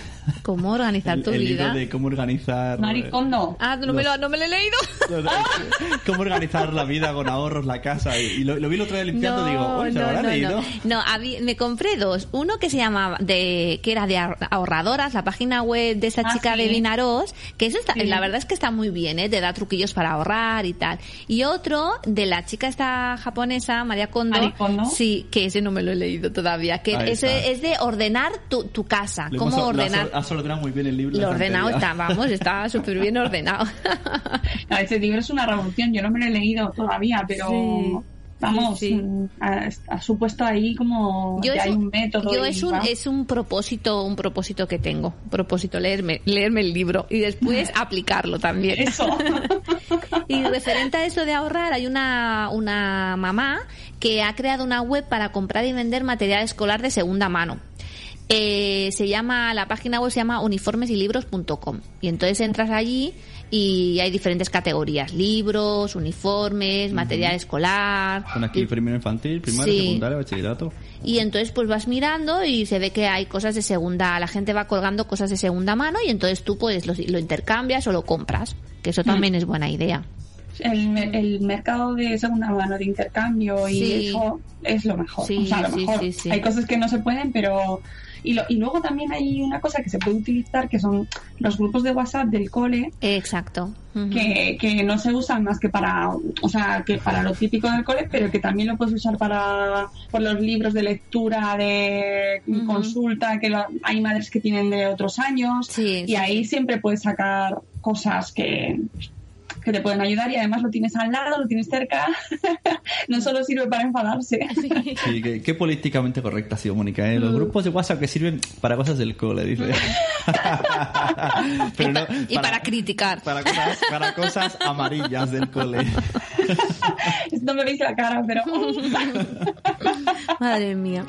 ¿Cómo organizar
el,
tu
el
vida?
libro de cómo organizar...
Maricondo.
Ah, no me, lo, no me lo he leído.
No, no, cómo organizar la vida con ahorros, la casa. Y, y lo, lo vi el otro día limpiando y digo, oye, ¿se lo habrá leído?
No, No, habí- me compré dos. Uno que se llamaba, de, que era de ahor- ahorradoras, la página web de esa
Ah,
chica
sí.
de Vinaros, que eso está,
Sí.
la verdad es que está muy bien, ¿eh? Te da truquillos para ahorrar y tal. Y otro de la chica esta japonesa, María Kondo. Sí, que ese no me lo he leído todavía. Que
Ahí
ese
está.
es de ordenar tu, tu casa.
Lo
Cómo
hemos-
ordenar.
Has ordenado muy bien el libro.
Lo ordenado está, vamos, está súper bien ordenado.
No, ese libro es una revolución, yo no me lo he leído todavía, pero
Sí.
Vamos,
Sí, sí.
mm, Ha, ha supuesto ahí como
Yo es
hay
un-
método.
Yo
y
es un,
va.
es un propósito, un propósito que tengo. Propósito, leerme, leerme el libro y después aplicarlo también.
Eso.
Y referente a eso de ahorrar, hay una, una mamá que ha creado una web para comprar y vender material escolar de segunda mano. Eh, se llama, la página web se llama uniformesilibros.com y entonces entras allí y hay diferentes categorías, libros, uniformes, material escolar.
Con aquí
y-
primero infantil, primaria,
Sí.
secundaria, bachillerato.
y entonces pues vas mirando y se ve que hay cosas de segunda, la gente va colgando cosas de segunda mano y entonces tú pues lo, lo intercambias o lo compras, que eso también es buena idea.
El, el mercado de segunda mano de intercambio y
Sí.
eso es lo mejor.
Sí,
o sea, lo
sí,
mejor.
sí, sí.
Hay cosas que no se pueden, pero. Y, lo- y luego también hay una cosa que se puede utilizar que son los grupos de WhatsApp del cole
Exacto.
Que, que no se usan más que para, o sea, que para lo típico del cole, pero que también lo puedes usar para por los libros de lectura, de consulta, que lo- hay madres que tienen de otros años,
Sí,
y
sí,
ahí siempre puedes sacar cosas que, que te pueden ayudar y además lo tienes al lado, lo tienes cerca, no solo sirve para enfadarse.
Sí, qué, qué políticamente correcta ha sido Mónica. ¿eh? Los
Mm.
grupos de WhatsApp que sirven para cosas del cole, dice. Pero no,
y para, criticar.
para cosas, para cosas amarillas del cole.
no me veis la cara, pero...
Madre mía.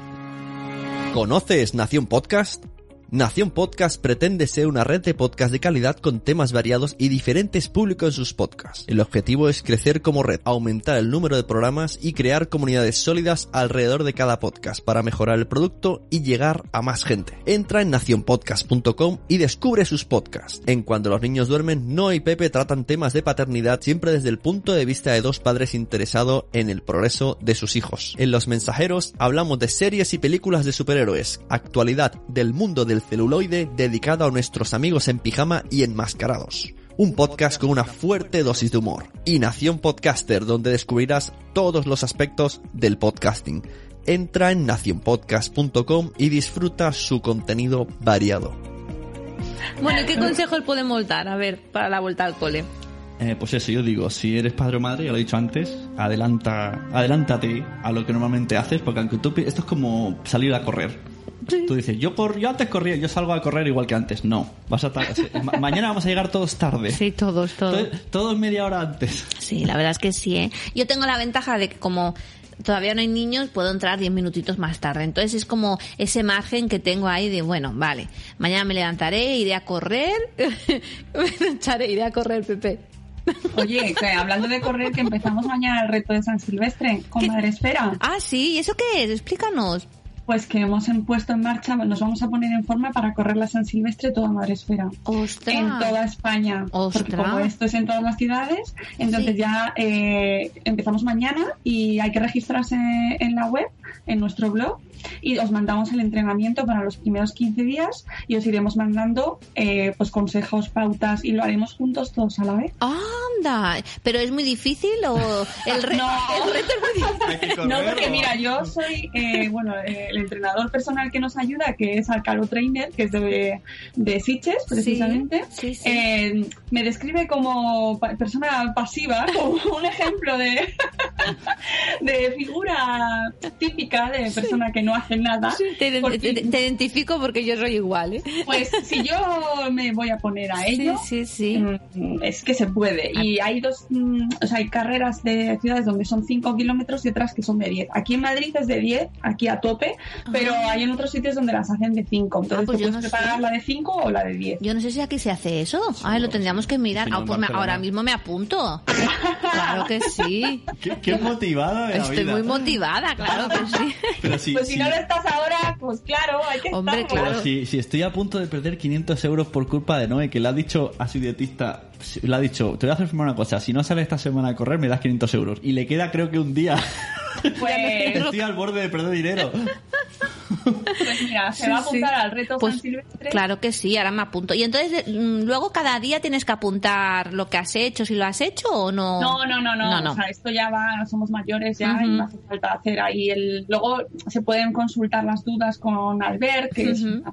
¿Conoces Nación Podcast? Nación Podcast pretende ser una red de podcast de calidad con temas variados y diferentes públicos en sus podcasts. El objetivo es crecer como red, aumentar el número de programas y crear comunidades sólidas alrededor de cada podcast para mejorar el producto y llegar a más gente. Entra en nacionpodcast.com y descubre sus podcasts. En Cuando los niños duermen, Noah y Pepe tratan temas de paternidad siempre desde el punto de vista de dos padres interesados en el progreso de sus hijos. En Los Mensajeros hablamos de series y películas de superhéroes, actualidad del mundo del celuloide dedicado a nuestros amigos en pijama y enmascarados. Un podcast con una fuerte dosis de humor. Y Nación Podcaster, donde descubrirás todos los aspectos del podcasting. Entra en nacionpodcast.com y disfruta su contenido variado.
Bueno, ¿y qué consejos podemos dar? A ver, para la vuelta al cole.
Eh, pues eso, yo digo, si eres padre o madre, ya lo he dicho antes, adelanta, adelántate a lo que normalmente haces, porque aunque tú, esto es como salir a correr. Tú dices, yo por, yo antes corría, yo salgo a correr igual que antes. No, vas a ma- mañana vamos a llegar todos tarde.
Sí, todos, todos.
Todos, todos media hora antes.
Sí, la verdad es que sí. ¿eh? Yo tengo la ventaja de que como todavía no hay niños, puedo entrar 10 minutitos más tarde. Entonces es como ese margen que tengo ahí de, bueno, vale, mañana me levantaré, iré a correr, me echaré, iré a correr, Pepe.
Oye, que hablando de correr, que empezamos mañana el reto de San Silvestre con
¿Qué?
Madre Esfera.
Ah, sí, ¿y eso qué es? Explícanos.
Pues que hemos puesto en marcha, nos vamos a poner en forma para correr la San Silvestre toda Madre Esfera.
Ostras.
En toda España. Porque
Ostras.
como esto es en todas las ciudades, entonces
Sí.
ya eh, empezamos mañana y hay que registrarse en la web, en nuestro blog, y os mandamos el entrenamiento para los primeros 15 días y os iremos mandando eh, pues consejos, pautas y lo haremos juntos todos a la vez.
Anda, pero es muy difícil o el, re-
No.
el reto es muy difícil.
No, porque mira, yo soy eh, bueno eh, el entrenador personal que nos ayuda, que es Alcalo Trainer, que es de, de Sitges, precisamente.
sí, sí.
Eh, me describe como persona pasiva, como un ejemplo de, de figura típica de persona que no hace nada.
Te,
Porque,
te- te identifico porque yo soy igual, ¿eh?
pues si yo me voy a poner a ello,
Sí, sí, sí.
Mm, Es que se puede. Y hay dos, mm, o sea, hay carreras de ciudades donde son 5 kilómetros y otras que son de 10. Aquí en Madrid es de 10, aquí a tope, pero hay en otros sitios donde las hacen de 5. Entonces
Ah, pues
te
yo
puedes
no
preparar
sé.
la de 5 o la de 10.
Yo no sé si aquí se hace eso. Ay, lo tendríamos que mirar. Ah, pues me- ahora mismo me apunto. Claro que sí.
Qué, qué motivada
Estoy
vida.
muy motivada, claro que sí.
Pero si,
Pues si
si-
no lo estás ahora, pues claro, hay que
Hombre,
pero
claro.
si, si estoy a punto de perder 500 euros por culpa de Noé, que le ha dicho a su dietista, le ha dicho, te voy a hacer firmar una cosa, si no sales esta semana a correr me das 500 euros. Y le queda creo que un día.
Pues,
estoy al borde de perder dinero.
pues mira, se
Sí,
va a apuntar
sí.
al reto
Pues,
San Silvestre.
Claro que sí, ahora me apunto. Y entonces, mm, luego cada día tienes que apuntar lo que has hecho, si lo has hecho o no.
No, no, no, no,
No, no.
O sea, esto ya va, somos mayores ya y no hace falta hacer ahí el. Luego se pueden consultar las dudas con Albert, que es un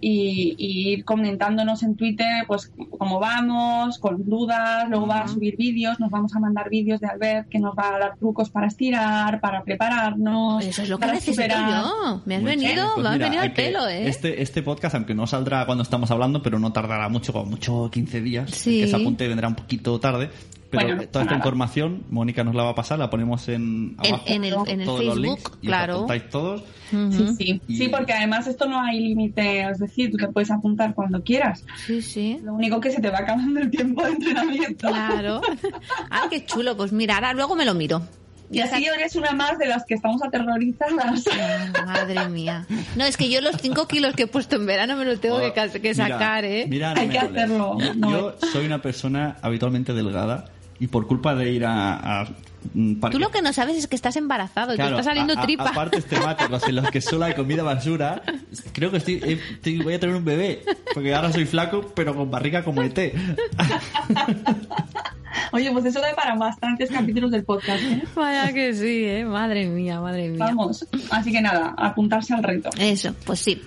y ir comentándonos en Twitter, pues cómo vamos, con dudas. Luego va a subir vídeos, nos vamos a mandar vídeos de Albert que nos va a dar trucos para estirar, para prepararnos.
Eso es lo que necesito
superar.
yo. Me has
Muy
venido,
pues
me has
mira,
venido al
que-
pelo, ¿eh?
Este, este podcast, aunque no saldrá cuando estamos hablando, pero no tardará mucho, como mucho 15 días.
Sí.
El que se apunte vendrá un poquito tarde. Pero
Bueno,
toda esta
nada.
información, Mónica nos la va a pasar, la ponemos en,
En-
abajo,
en el- en el
todos los
Facebook,
links, y
claro.
apuntáis todos.
Sí, sí.
Y-
Sí, porque además esto no hay límite, es decir, tú te puedes apuntar cuando quieras.
Sí, sí.
Lo único que se te va acabando el tiempo de entrenamiento.
Claro. Ay, qué chulo. Pues mira, ahora luego me lo miro.
Y así eres una más de las que estamos aterrorizadas.
Madre mía. No, es que yo los 5 kilos que he puesto en verano me los tengo que, que
Mira,
sacar, ¿eh?
mira,
Hay
no
que
me duele.
hacerlo,
Yo, soy una persona habitualmente delgada y por culpa de ir a... a
Tú
parque-
lo que no sabes es que estás embarazado y
Claro,
te está saliendo
a- a-
tripa.
Aparte este temáticos en los que solo hay comida basura, creo que estoy, eh, estoy- voy a tener un bebé, porque ahora soy flaco, pero con barriga como ET.
Oye, pues eso da para bastantes capítulos del podcast, ¿eh?
Vaya que sí, ¿eh? Madre mía, madre mía.
Vamos. Así que nada, apuntarse al reto.
Eso, pues sí.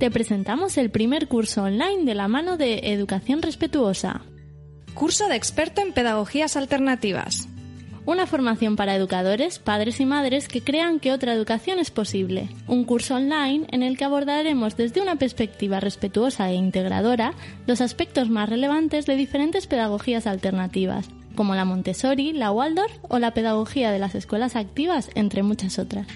Te presentamos el primer curso online de la mano de Educación Respetuosa,
Curso de experto en pedagogías alternativas.
una formación para educadores, padres y madres que crean que otra educación es posible. Un curso online en el que abordaremos desde una perspectiva respetuosa e integradora los aspectos más relevantes de diferentes pedagogías alternativas, como la Montessori, la Waldorf o la pedagogía de las escuelas activas, entre muchas otras.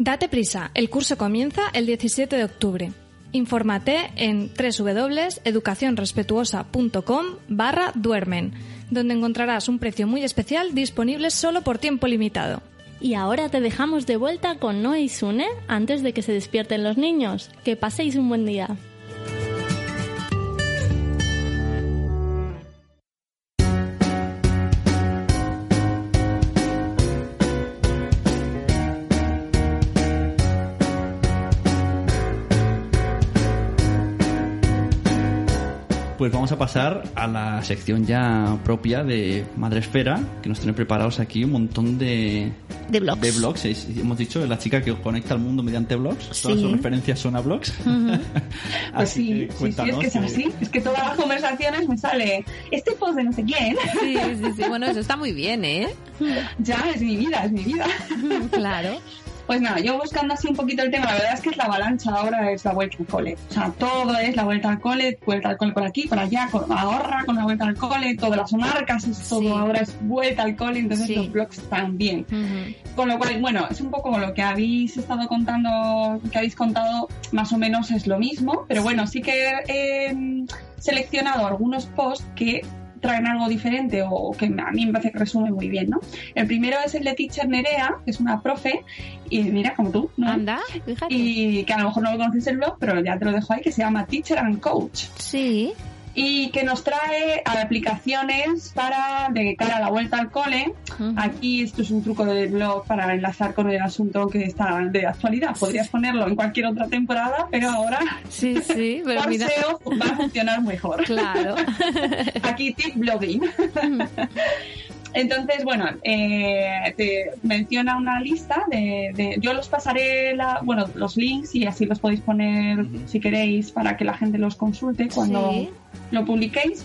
Date prisa, el curso comienza el 17 de octubre. Infórmate en www.educacionrespetuosa.com barra duermen, donde encontrarás un precio muy especial disponible solo por tiempo limitado.
Y ahora te dejamos de vuelta con Noé y Sune antes de que se despierten los niños. Que paséis un buen día.
Pues vamos a pasar a la sección ya propia de Madre Esfera, que nos tiene preparados aquí un montón de,
De blogs.
de blogs. Es- hemos dicho, es la chica que conecta al mundo mediante blogs. Todas sus referencias son a blogs.
Pues
Así
sí,
que
sí, sí, es que es así. Es que todas las conversaciones me sale este post de no sé quién.
Sí, sí, sí. Bueno, eso está muy bien, ¿eh?
ya, es mi vida, es mi vida.
Claro.
Pues nada, yo buscando así un poquito el tema, la verdad es que es la avalancha ahora, es la vuelta al cole. O sea, todo es la vuelta al cole, vuelta al cole por aquí, por allá, con, ahorra con la vuelta al cole, todas las marcas, es todo
Sí.
ahora es vuelta al cole, entonces
Sí.
los blogs también. Con lo cual, bueno, es un poco lo que habéis estado contando, que habéis contado, más o menos es lo mismo, pero bueno, sí que he mm, seleccionado algunos posts que traen algo diferente o que a mí me parece que resume muy bien, ¿no? El primero es el de Teacher Nerea, que es una profe, y mira, como tú, ¿no?
Anda, fíjate.
Y que a lo mejor no lo conoces el blog, pero ya te lo dejo ahí, que se llama Teacher and Coach
Sí.
Y que nos trae aplicaciones para de cara a la vuelta al cole. Aquí esto es un truco del blog para enlazar con el asunto que está de actualidad. Podrías ponerlo en cualquier otra temporada, pero ahora
Sí, sí, pero mira.
Va a funcionar mejor.
Claro.
Aquí tip blogging. Entonces, bueno, eh, te menciona una lista de, de- Yo los pasaré, la, bueno, los links y así los podéis poner si queréis para que la gente los consulte cuando
Sí.
lo publiquéis.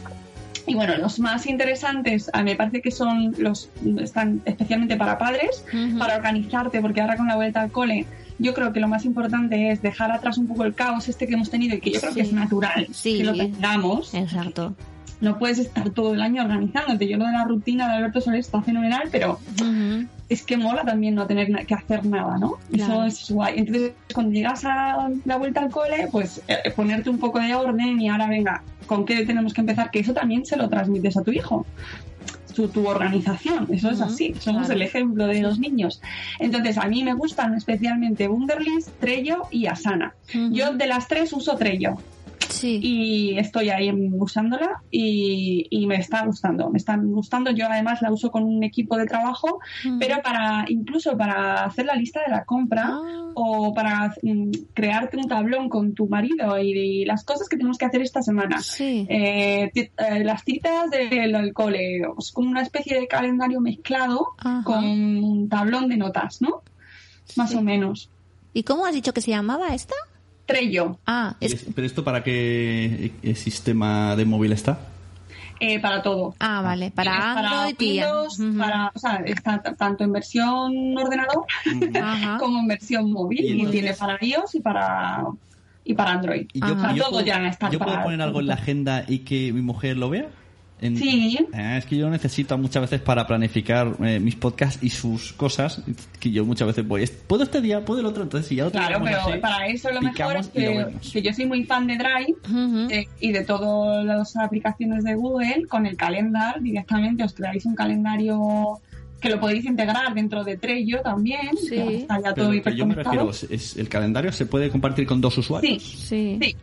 Y bueno, los más interesantes a mí me parece que son los están especialmente para padres, para organizarte, porque ahora con la vuelta al cole yo creo que lo más importante es dejar atrás un poco el caos este que hemos tenido y que yo creo que es natural
Sí.
que lo tengamos
Exacto.
No puedes estar todo el año organizándote. Yo lo de la rutina de Alberto Soler está fenomenal, pero es que mola también no tener que hacer nada, ¿no?
Claro.
Eso es guay. Entonces, cuando llegas a la vuelta al cole, pues eh, ponerte un poco de orden y ahora venga, ¿con qué tenemos que empezar? Que eso también se lo transmites a tu hijo. Tu, tu organización, eso es así, somos
claro.
el ejemplo de los niños. Entonces, a mí me gustan especialmente Wunderlist, Trello y Asana. Yo de las tres uso Trello
Sí.
y estoy ahí usándola y, y me está gustando. Me están gustando. Yo además la uso con un equipo de trabajo,
Ujú.
pero para incluso para hacer la lista de la compra
Ah.
o para mm, crearte un tablón con tu marido y, y las cosas que tenemos que hacer esta semana.
Sí.
Eh, eh, las citas del del cole, es como una especie de calendario mezclado
Ajá.
con un tablón de notas, ¿no? Más
Sí.
o menos.
¿Y cómo has dicho que se llamaba esta?
Trello.
Ah,
¿Y
es...
¿Pero esto para qué eh, sistema de móvil está?
eh, para todo.
ah vale. Para Android y...
Windows, para, o sea, está tanto en versión ordenador como en versión móvil
Y
tiene para iOS y para y para Android.
Y yo,
Todo
puedo,
ya está
¿yo puedo
para-
poner algo en la agenda y que mi mujer lo vea? En-
Sí.
Ah, es que yo lo necesito muchas veces para planificar eh, mis podcasts y sus cosas, que yo muchas veces voy, ¿puedo este día? ¿Puedo el otro? Entonces, si ya lo
Claro, pero
así,
para eso lo mejor es que, yo soy muy fan de Drive eh, y de todas las aplicaciones de Google con el calendar directamente os creáis un calendario que lo podéis integrar dentro de Trello también,
Sí.
que está ya
Pero
todo
lo que yo me refiero, es, es- el calendario se puede compartir con dos usuarios.
Sí,
Sí.
sí.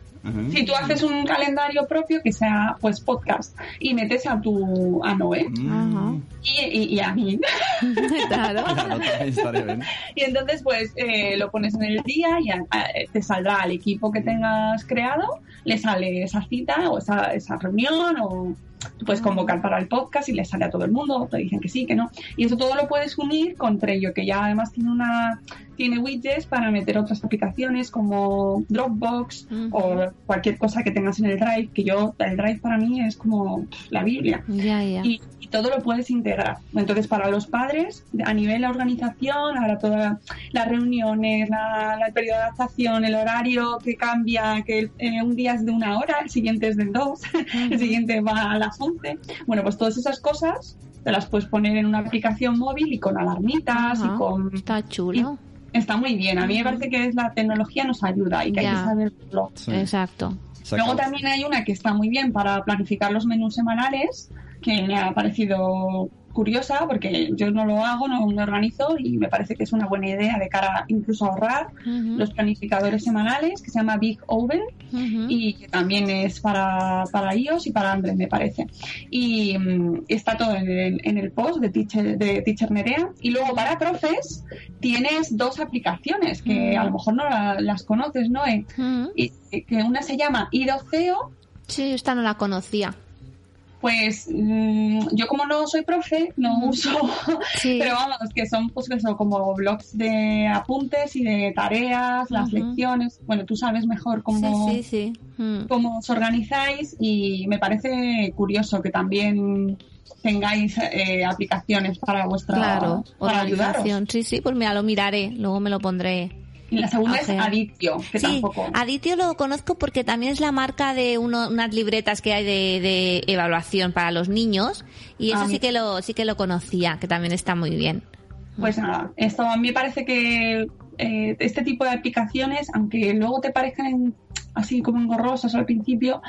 Si tú haces un calendario propio que sea pues podcast y metes a tu a Noé.
Ajá.
y, y- y a mí
claro.
Y entonces pues eh, lo pones en el día y a- a- te saldrá al equipo que tengas creado le sale esa cita o esa, esa reunión o tú puedes convocar para el podcast y le sale a todo el mundo te dicen que sí que no y eso todo lo puedes unir con Trello que ya además tiene una tiene widgets para meter otras aplicaciones como Dropbox o cualquier cosa que tengas en el Drive, que yo, el Drive para mí es como la Biblia. Y, y todo lo puedes integrar. Entonces, para los padres, a nivel de organización, ahora todas las reuniones, la, la- el periodo de adaptación, el horario que cambia, que eh, un día es de una hora, el siguiente es de dos, el siguiente va a las 11. Bueno, pues todas esas cosas te las puedes poner en una aplicación móvil y con alarmitas y con...
Está chulo.
Está muy bien. A mí me parece que es la tecnología nos ayuda y que hay que saberlo.
Sí.
Exacto.
Luego también hay una que está muy bien para planificar los menús semanales, que me ha parecido curiosa porque yo no lo hago, no me organizo y me parece que es una buena idea de cara incluso a ahorrar
Ujú.
los planificadores semanales que se llama Big Oven y que también es para, para iOS y para Android me parece y mm, está todo en el, en el post de Teacher, de Teacher Nerea y luego para profes tienes dos aplicaciones que a lo mejor no la- las conoces Noé
Ujú.
y que una se llama Idoceo
Sí, esta no la conocía.
Pues mm, yo como no soy profe, no uso, pero vamos, que son pues eso, como blogs de apuntes y de tareas, las lecciones. Bueno, tú sabes mejor cómo,
Sí, sí, sí. Mm.
cómo os organizáis y me parece curioso que también tengáis eh, aplicaciones para vuestra
Claro,
para ayudaros.
organización. Sí, sí, pues mira, lo miraré, luego me lo pondré.
Y la segunda es. Aditio, que
sí,
tampoco.
Aditio lo conozco porque también es la marca de uno- unas libretas que hay de, de evaluación para los niños y eso
Ah,
sí que lo sí que lo conocía, que también está muy bien.
Pues nada, esto a mí me parece que eh, este tipo de aplicaciones, aunque luego te parezcan así como engorrosas al principio,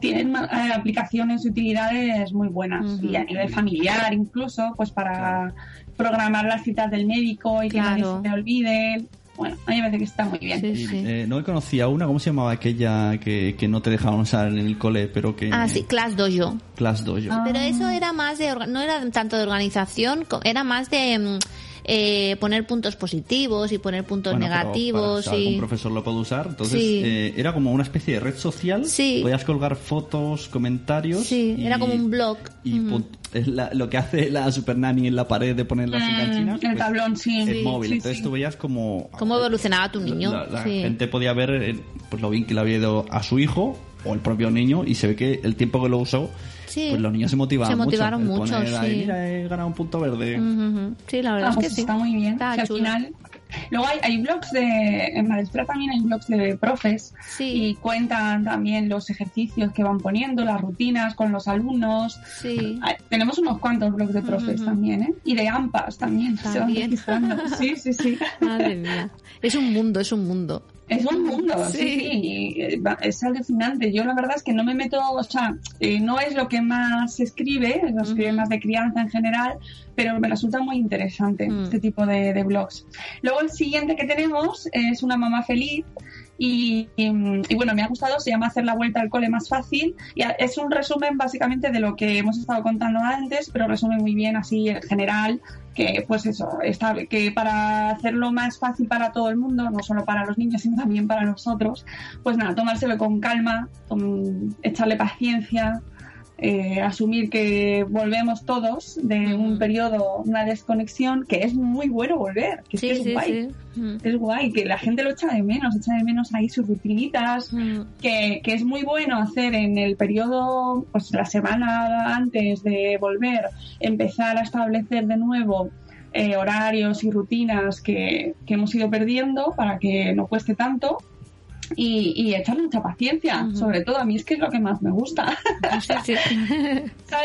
tienen eh, aplicaciones y utilidades muy buenas. Y a nivel familiar incluso, pues para programar las citas del médico y que nadie se te olvide. Bueno, a mí me parece que está muy bien.
Y, eh, no conocía una, ¿cómo se llamaba aquella que, que no te dejaban usar en el cole, pero que...
Ah, sí, Class Dojo.
Class Dojo.
Pero eso era más de no era tanto de organización, era más de mm, eh, poner puntos positivos y poner puntos
Bueno, pero
negativos
para- si
y
algún profesor lo puede usar. Entonces,
Sí.
eh, era como una especie de red social.
Sí.
Podías colgar fotos, comentarios.
sí,
y-
era como un blog.
Y
Mm.
la- lo que hace la Super Nanny en la pared de poner las
Mm,
enganchinas.
el tablón, sí.
Es
Sí,
móvil.
sí,
Entonces
sí.
tú veías como
cómo evolucionaba tu niño.
la, la
sí.
gente podía ver eh, pues lo bien que le había ido a su hijo o el propio niño y se ve que el tiempo que lo usó
Sí.
pues los niños se motivaban
Se motivaron
mucho,
mucho,
poner
sí.
mira he ganado un punto verde
Ujú, ujú. Sí, la verdad
Ah,
es
pues
que sí.
está muy bien.
Está
al
chulo.
final Luego hay, hay blogs de, en Maestra también hay blogs de profes y cuentan también los ejercicios que van poniendo, las rutinas con los alumnos.
Sí.
Hay- tenemos unos cuantos blogs de profes
Ujú.
también, ¿eh? Y de AMPAs también. se van
También.
Sí, sí, sí.
Madre mía. Es un mundo, es un mundo.
Es un mundo, sí,
Sí.
sí, eh, es alucinante. Yo la verdad es que no me meto, o sea, eh, no es lo que más se escribe, se escribe más de crianza en general, pero me resulta muy interesante
Mm.
este tipo de, de blogs. Luego el siguiente que tenemos es una mamá feliz. Y, y, y bueno, me ha gustado, se llama Hacer la vuelta al cole más fácil. Y es un resumen básicamente de lo que hemos estado contando antes, pero resume muy bien así en general que pues eso, está, que para hacerlo más fácil para todo el mundo, no solo para los niños, sino también para nosotros, pues nada, tomárselo con calma, con- echarle paciencia, eh, asumir que volvemos todos de un periodo, una desconexión, que es muy bueno volver, que es, que es guay.
sí.
Es guay, que la gente lo echa de menos, echa de menos ahí sus rutinitas, que, que es muy bueno hacer en el periodo, pues la semana antes de volver, empezar a establecer de nuevo eh, horarios y rutinas que, que hemos ido perdiendo para que no cueste tanto. Y, y echarle mucha paciencia, sobre todo a mí es que es lo que más me gusta. ¿Sabes?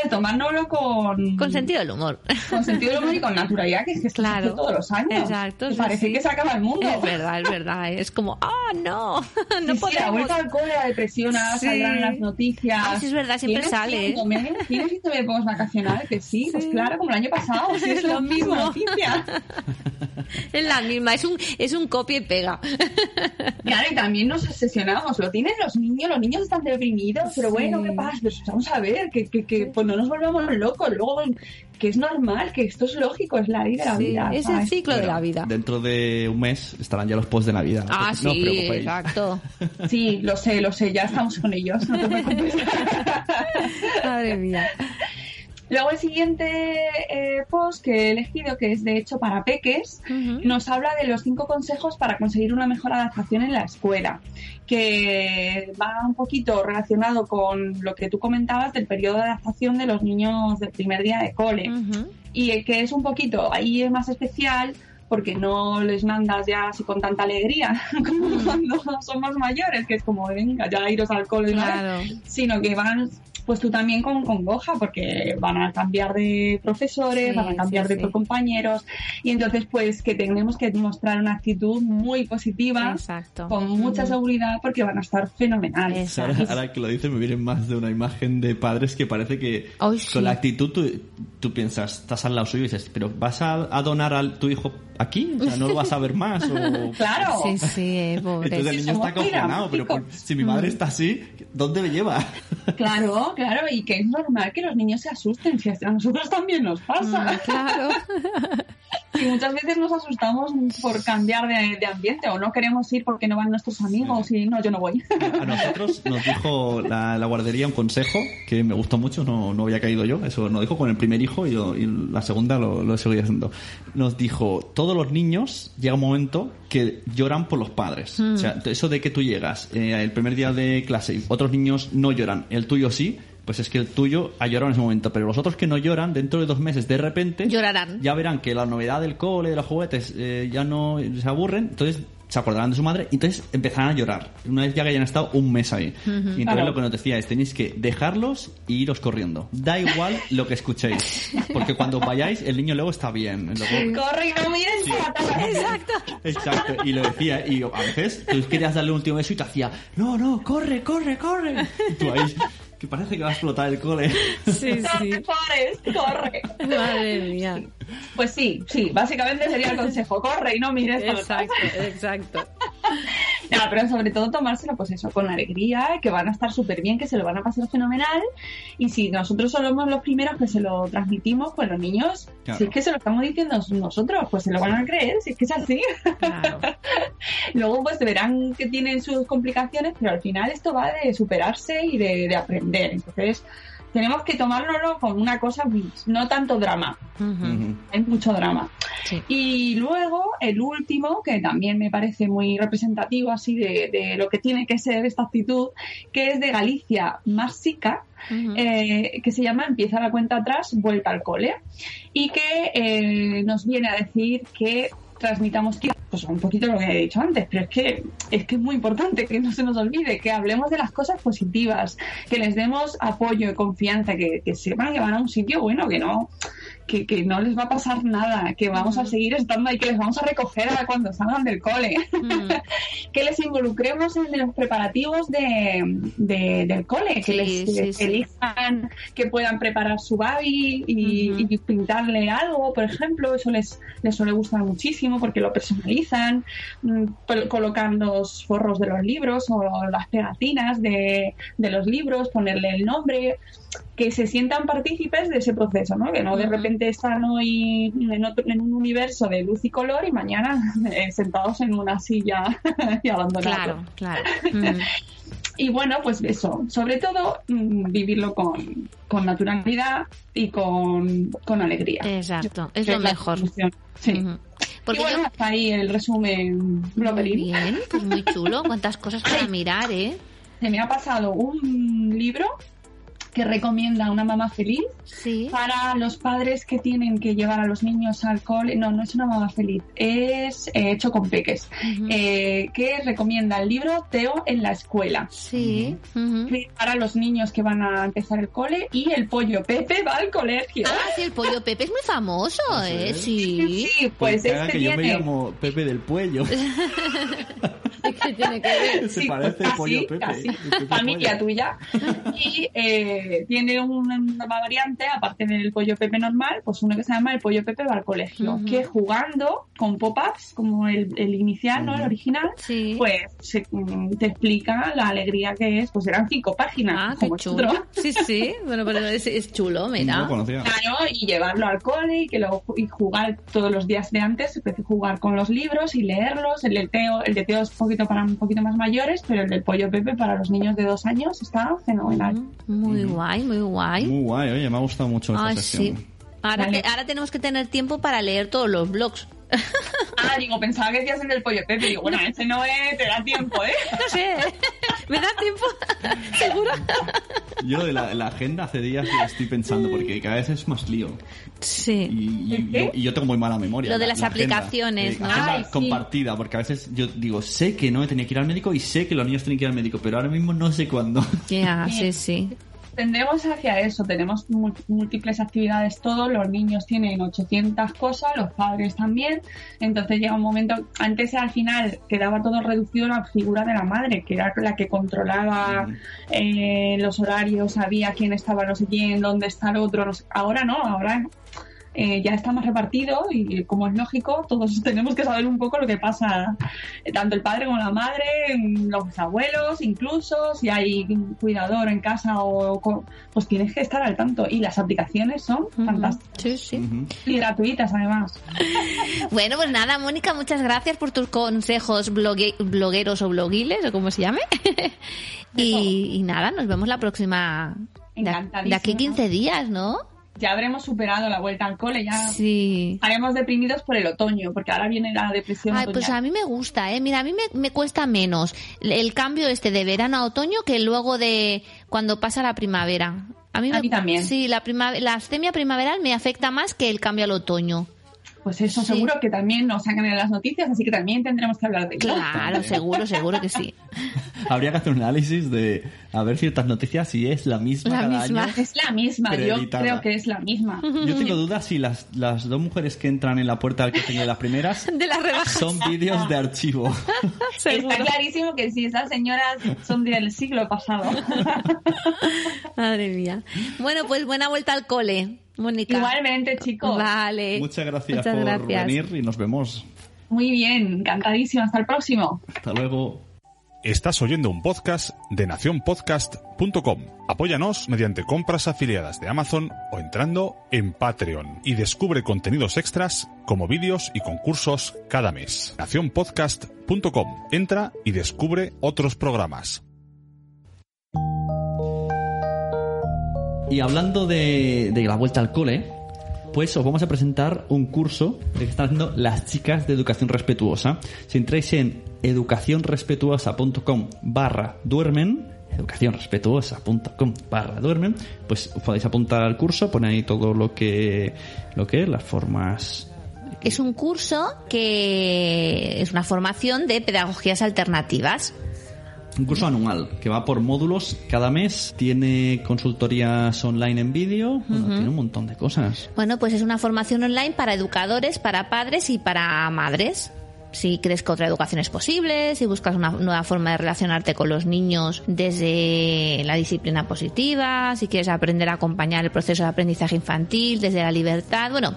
Tomárnoslo con...
Con sentido del humor.
Con sentido del humor y con naturalidad, que es que esto
Claro.
todos los años.
Exacto.
Que
sí,
parece
sí.
que se acaba el mundo.
Es verdad, es verdad. Es como, ah, no, no
Sí, sí, la
podemos.
vuelta al cole, la depresión, ahora
Sí.
saldrán las noticias.
Ah, sí, es verdad, siempre
¿Tienes
sale, ¿eh?
¿Tienes síndrome de vacacional? Que sí, pues claro, como el año pasado. Sí, es
Es lo mismo.
noticia.
Es la misma, es un, es un copia y pega.
Claro, y también nos obsesionamos. Lo tienen los niños, los niños están deprimidos, pero bueno, ¿qué pasa? Pues vamos a ver, que, que, que pues no nos volvamos locos. Luego, que es normal, que esto es lógico, es la ley de la
Sí,
vida.
es el ciclo de la vida.
Dentro de un mes estarán ya los posts de Navidad.
Ah,
no os
sí,
preocupéis.
exacto.
Sí, lo sé, lo sé, ya estamos con ellos, no te preocupes.
Madre mía.
Luego el siguiente eh, post que he elegido, que es de hecho para peques, nos habla de los cinco consejos para conseguir una mejor adaptación en la escuela, que va un poquito relacionado con lo que tú comentabas del periodo de adaptación de los niños del primer día de cole. Y eh, que es un poquito, ahí es más especial porque no les mandas ya así con tanta alegría como cuando son más mayores, que es como, venga, ya iros al cole,
Claro.
vez", sino que van pues tú también con congoja porque van a cambiar de profesores,
Sí,
van a cambiar
sí,
de
sí.
compañeros y entonces pues que tenemos que mostrar una actitud muy positiva,
Exacto.
con mucha
Ujú.
seguridad porque van a estar fenomenales.
Ahora, ahora que lo dices, me viene más de una imagen de padres que parece que con la actitud tú, tú piensas, estás al lado suyo y dices, pero ¿vas a, a donar a tu hijo aquí? O sea, ¿no lo vas a ver más? O...
Claro.
Sí, sí, eh, pobre.
Entonces el niño está acojonado, pero por- si mi madre está así, ¿dónde me lleva?
Claro, claro, y que es normal que los niños se asusten, si a nosotros también nos pasa.
Mm, claro.
Y muchas veces nos asustamos por cambiar de, de ambiente o no queremos ir porque no van nuestros amigos y no, yo no voy.
A nosotros nos dijo la, la guardería un consejo que me gustó mucho, no, no había caído yo, eso nos dijo con el primer hijo y, yo- y la segunda lo, lo he seguido haciendo. Nos dijo, todos los niños llega un momento que lloran por los padres.
Mm.
O sea, eso de que tú llegas eh, el primer día de clase y otros niños no lloran, el tuyo sí, pues es que el tuyo ha llorado en ese momento, pero los otros que no lloran, dentro de dos meses, de repente,
Llorarán.
ya verán que la novedad del cole, de los juguetes, eh, ya no se aburren, entonces se acordarán de su madre y entonces empezarán a llorar. Una vez ya que hayan estado un mes ahí.
Ujú.
Y entonces
Claro.
lo que nos decía es, tenéis que dejarlos e iros corriendo. Da igual lo que escuchéis. Porque cuando vayáis, el niño luego está bien. Luego-
Corre y no mires
Exacto.
Exacto, y lo decía, y a veces tú querías darle un último beso y te hacía, no, no, corre, corre, corre. Y tú ahí, que parece que va a explotar el cole.
Sí, sí.
Forrest, corre.
Madre mía.
Pues sí, sí, básicamente sería el consejo, corre y no mires.
Exacto, exacto.
No, pero sobre todo tomárselo, pues eso, con alegría, que van a estar súper bien, que se lo van a pasar fenomenal. Y si nosotros somos los primeros que se lo transmitimos, pues los niños,
Claro.
si es que se lo estamos diciendo nosotros, pues se lo van a creer, si es que es así. Luego, pues verán que tienen sus complicaciones, pero al final esto va de superarse y de, de aprender. Entonces, tenemos que tomárnoslo con una cosa, no tanto drama. Hay mucho drama. Y luego el último, que también me parece muy representativo así de, de lo que tiene que ser esta actitud, que es de Galicia Másica, eh, que se llama Empieza la cuenta atrás, vuelta al cole, y que eh, nos viene a decir que transmitamos pues un poquito lo que he dicho antes, pero es que es que es muy importante que no se nos olvide, que hablemos de las cosas positivas, que les demos apoyo y confianza, que, que sepan que van a un sitio bueno, que no que, que no les va a pasar nada, que vamos a seguir estando ahí, que les vamos a recoger a cuando salgan del cole, que les involucremos en los preparativos de, de- del cole, que
Sí,
les
sí, sí.
elijan, que puedan preparar su babi y, y pintarle algo, por ejemplo, eso les, les suele gustar muchísimo porque lo personalizan, mm, col- colocan los forros de los libros o las pegatinas de, de los libros, ponerle el nombre, que se sientan partícipes de ese proceso, ¿no? Que no de repente están hoy en, otro- en un universo de luz y color y mañana eh, sentados en una silla y abandonados.
Claro, claro.
Y bueno, pues eso, sobre todo mm, vivirlo con, con naturalidad y con, con alegría.
Exacto, es lo mejor.
solución. Sí.
Porque
y bueno, hasta ahí el resumen
Muy bien, pues muy chulo. Cuántas cosas para mirar, ¿eh?
Se me ha pasado un libro que recomienda una mamá feliz para los padres que tienen que llevar a los niños al cole. No, no es una mamá feliz, es eh, hecho con peques. Eh, que recomienda el libro Teo en la escuela.
Sí.
Para los niños que van a empezar el cole y el pollo Pepe va al colegio.
Ah, sí, el pollo Pepe es muy famoso, ¿eh? Sí.
Sí, pues
haga
este
que yo me llamo Pepe del Puello.
¿Qué tiene que ver?
Se
Sí,
parece
casi,
pollo Pepe.
casi.
El Pepe
familia
Pollo.
tuya. Y eh, tiene una, una variante, aparte del pollo Pepe normal, pues uno que se llama el pollo Pepe va al colegio,
Ujú.
que jugando con pop-ups, como el, el inicial, ¿no? El original, pues se- mm, te explica la alegría que es. Pues eran cinco páginas.
Ah, qué
como
chulo.
otro.
Sí, sí. Bueno, pero es, es chulo, mira.
Claro, y llevarlo al cole y que luego y jugar todos los días de antes, empecé a jugar con los libros y leerlos. El de Teo, el de Teo es un poquito para un poquito más mayores, pero el del pollo Pepe para los niños de dos años está fenomenal.
Muy guay, muy guay.
Muy guay, oye, me ha gustado mucho esta
Ay,
sección.
sí. Ahora,
Vale.
te- ahora tenemos que tener tiempo para leer todos los blogs.
Ah, digo, pensaba que decías el del pollo Pepe. Digo, bueno, ese no es, te da tiempo, ¿eh?
No sé, ¿me da tiempo? ¿Seguro?
Yo de la, la agenda hace días que estoy pensando porque cada vez es más lío.
Sí.
Y, y yo, y yo tengo muy mala memoria.
Lo de
la-
las
la agenda.
aplicaciones,
Eh,
¿no?
agenda
Ay, sí.
compartida, porque a veces yo digo, sé que no me tenía que ir al médico y sé que los niños tienen que ir al médico, pero ahora mismo no sé cuándo.
Ya, sí, sí.
Tendemos hacia eso, tenemos mú- múltiples actividades todos, los niños tienen 800 cosas, los padres también, entonces llega un momento, antes al final quedaba todo reducido a la figura de la madre, que era la que controlaba eh, los horarios, sabía quién estaba no sé quién, dónde está el otro, no sé- ahora no, ahora eh, ya está más repartido y como es lógico, todos tenemos que saber un poco lo que pasa, eh, tanto el padre como la madre, los abuelos, incluso si hay un cuidador en casa o co- pues tienes que estar al tanto y las aplicaciones son fantásticas.
Sí, sí.
Y gratuitas además.
Bueno, pues nada, Mónica, muchas gracias por tus consejos blogue- blogueros o bloguiles, o como se llame. y, y nada, nos vemos la próxima. De, de aquí 15 días, ¿no?
Ya habremos superado la vuelta al cole, ya
Sí.
estaremos deprimidos por el otoño, porque ahora viene la depresión
Ay, pues a mí me gusta, ¿eh? Mira, a mí me, me cuesta menos el cambio este de verano a otoño que luego de cuando pasa la primavera. A mí,
A
me-
mí también.
Sí, la, prima- la astemia primaveral me afecta más que el cambio al otoño.
Pues eso
Sí.
seguro que también nos sacan en las noticias, así que también tendremos que hablar de ello.
Claro, seguro, seguro que sí.
Habría que hacer un análisis de a ver ciertas noticias si es la misma
La
cada
misma.
año.
Es la misma, yo creo que es la misma.
Yo tengo dudas si las, las dos mujeres que entran en la puerta del que de las primeras
De las rebajas.
son vídeos de archivo.
Está clarísimo que si esas señoras son del siglo pasado.
Madre mía. Bueno, pues buena vuelta al cole, Mónica.
Igualmente, chicos.
Vale.
Muchas gracias
Muchas
por
gracias.
venir y nos vemos.
Muy bien, encantadísimo. Hasta el próximo.
Hasta luego.
Estás oyendo un podcast de nacionpodcast.com. Apóyanos mediante compras afiliadas de Amazon o entrando en Patreon y descubre contenidos extras como vídeos y concursos cada mes. nacionpodcast.com. Entra y descubre otros programas.
Y hablando de, la vuelta al cole, pues os vamos a presentar un curso que están haciendo las chicas de educación respetuosa. Si entráis en educacionrespetuosa.com barra duermen, educacionrespetuosa.com barra duermen, pues podéis apuntar al curso, poner ahí todo lo que, lo que es, las formas
Es un curso que es una formación de pedagogías alternativas.
Un curso anual que va por módulos cada mes, tiene consultorías online en vídeo, bueno, tiene un montón de cosas.
Bueno, pues es una formación online para educadores, para padres y para madres. Si crees que otra educación es posible, si buscas una nueva forma de relacionarte con los niños desde la disciplina positiva, si quieres aprender a acompañar el proceso de aprendizaje infantil desde la libertad, bueno,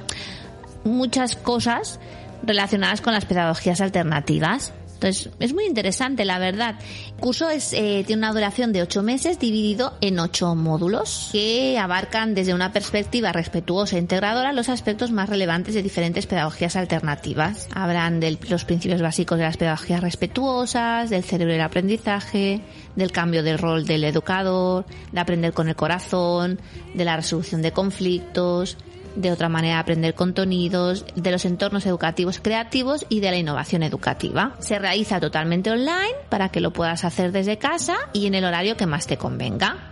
muchas cosas relacionadas con las pedagogías alternativas. Entonces, es muy interesante, la verdad. El curso es, eh, tiene una duración de ocho meses dividido en ocho módulos que abarcan desde una perspectiva respetuosa e integradora los aspectos más relevantes de diferentes pedagogías alternativas. Habrán de los principios básicos de las pedagogías respetuosas, del cerebro y el aprendizaje, del cambio del rol del educador, de aprender con el corazón, de la resolución de conflictos, de otra manera de aprender contenidos, de los entornos educativos creativos y de la innovación educativa. Se realiza totalmente online para que lo puedas hacer desde casa y en el horario que más te convenga.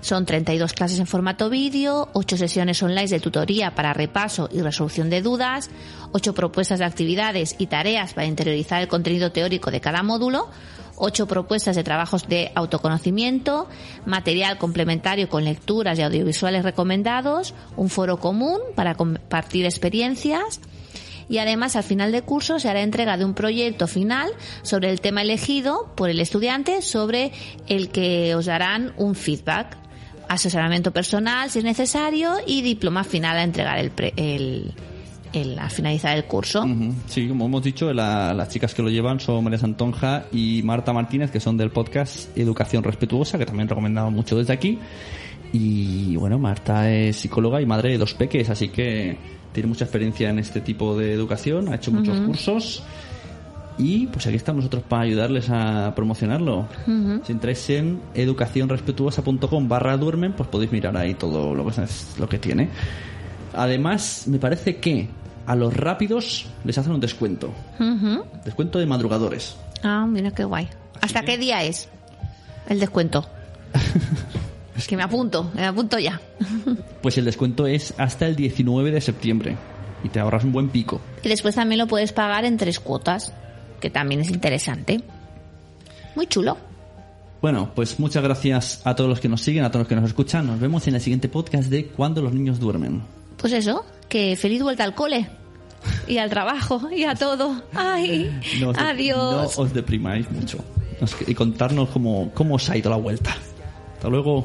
Son 32 clases en formato vídeo, 8 sesiones online de tutoría para repaso y resolución de dudas, 8 propuestas de actividades y tareas para interiorizar el contenido teórico de cada módulo, 8 propuestas de trabajos de autoconocimiento, material complementario con lecturas y audiovisuales recomendados, un foro común para compartir experiencias, y además al final del curso se hará entrega de un proyecto final sobre el tema elegido por el estudiante sobre el que os darán un feedback, asesoramiento personal si es necesario y diploma final a entregar el, pre- el, el- al finalizar el curso.
Ujú. Sí, como hemos dicho, la- las chicas que lo llevan son María Santonja y Marta Martínez, que son del podcast Educación Respetuosa, que también recomendamos mucho desde aquí. Y bueno, Marta es psicóloga y madre de dos peques, así que tiene mucha experiencia en este tipo de educación, ha hecho muchos cursos. Y pues aquí estamos nosotros para ayudarles a promocionarlo.
Ujú.
Si entráis en educacionrespetuosa.com barra duermen, pues podéis mirar ahí todo lo que, es- lo que tiene. Además, me parece que a los rápidos les hacen un descuento. Descuento de madrugadores.
Ah, mira qué guay. ¿Hasta qué día es el descuento? es que me apunto, me apunto ya.
Pues el descuento es hasta el 19 de septiembre. Y te ahorras un buen pico.
Y después también lo puedes pagar en tres cuotas, que también es interesante. Muy chulo.
Bueno, pues muchas gracias a todos los que nos siguen, a todos los que nos escuchan. Nos vemos en el siguiente podcast de Cuando los niños duermen.
Pues eso, que feliz vuelta al cole. Y al trabajo, y a todo. Ay,
No
adiós.
no os deprimáis mucho. Y contarnos cómo, cómo os ha ido la vuelta. Hasta luego.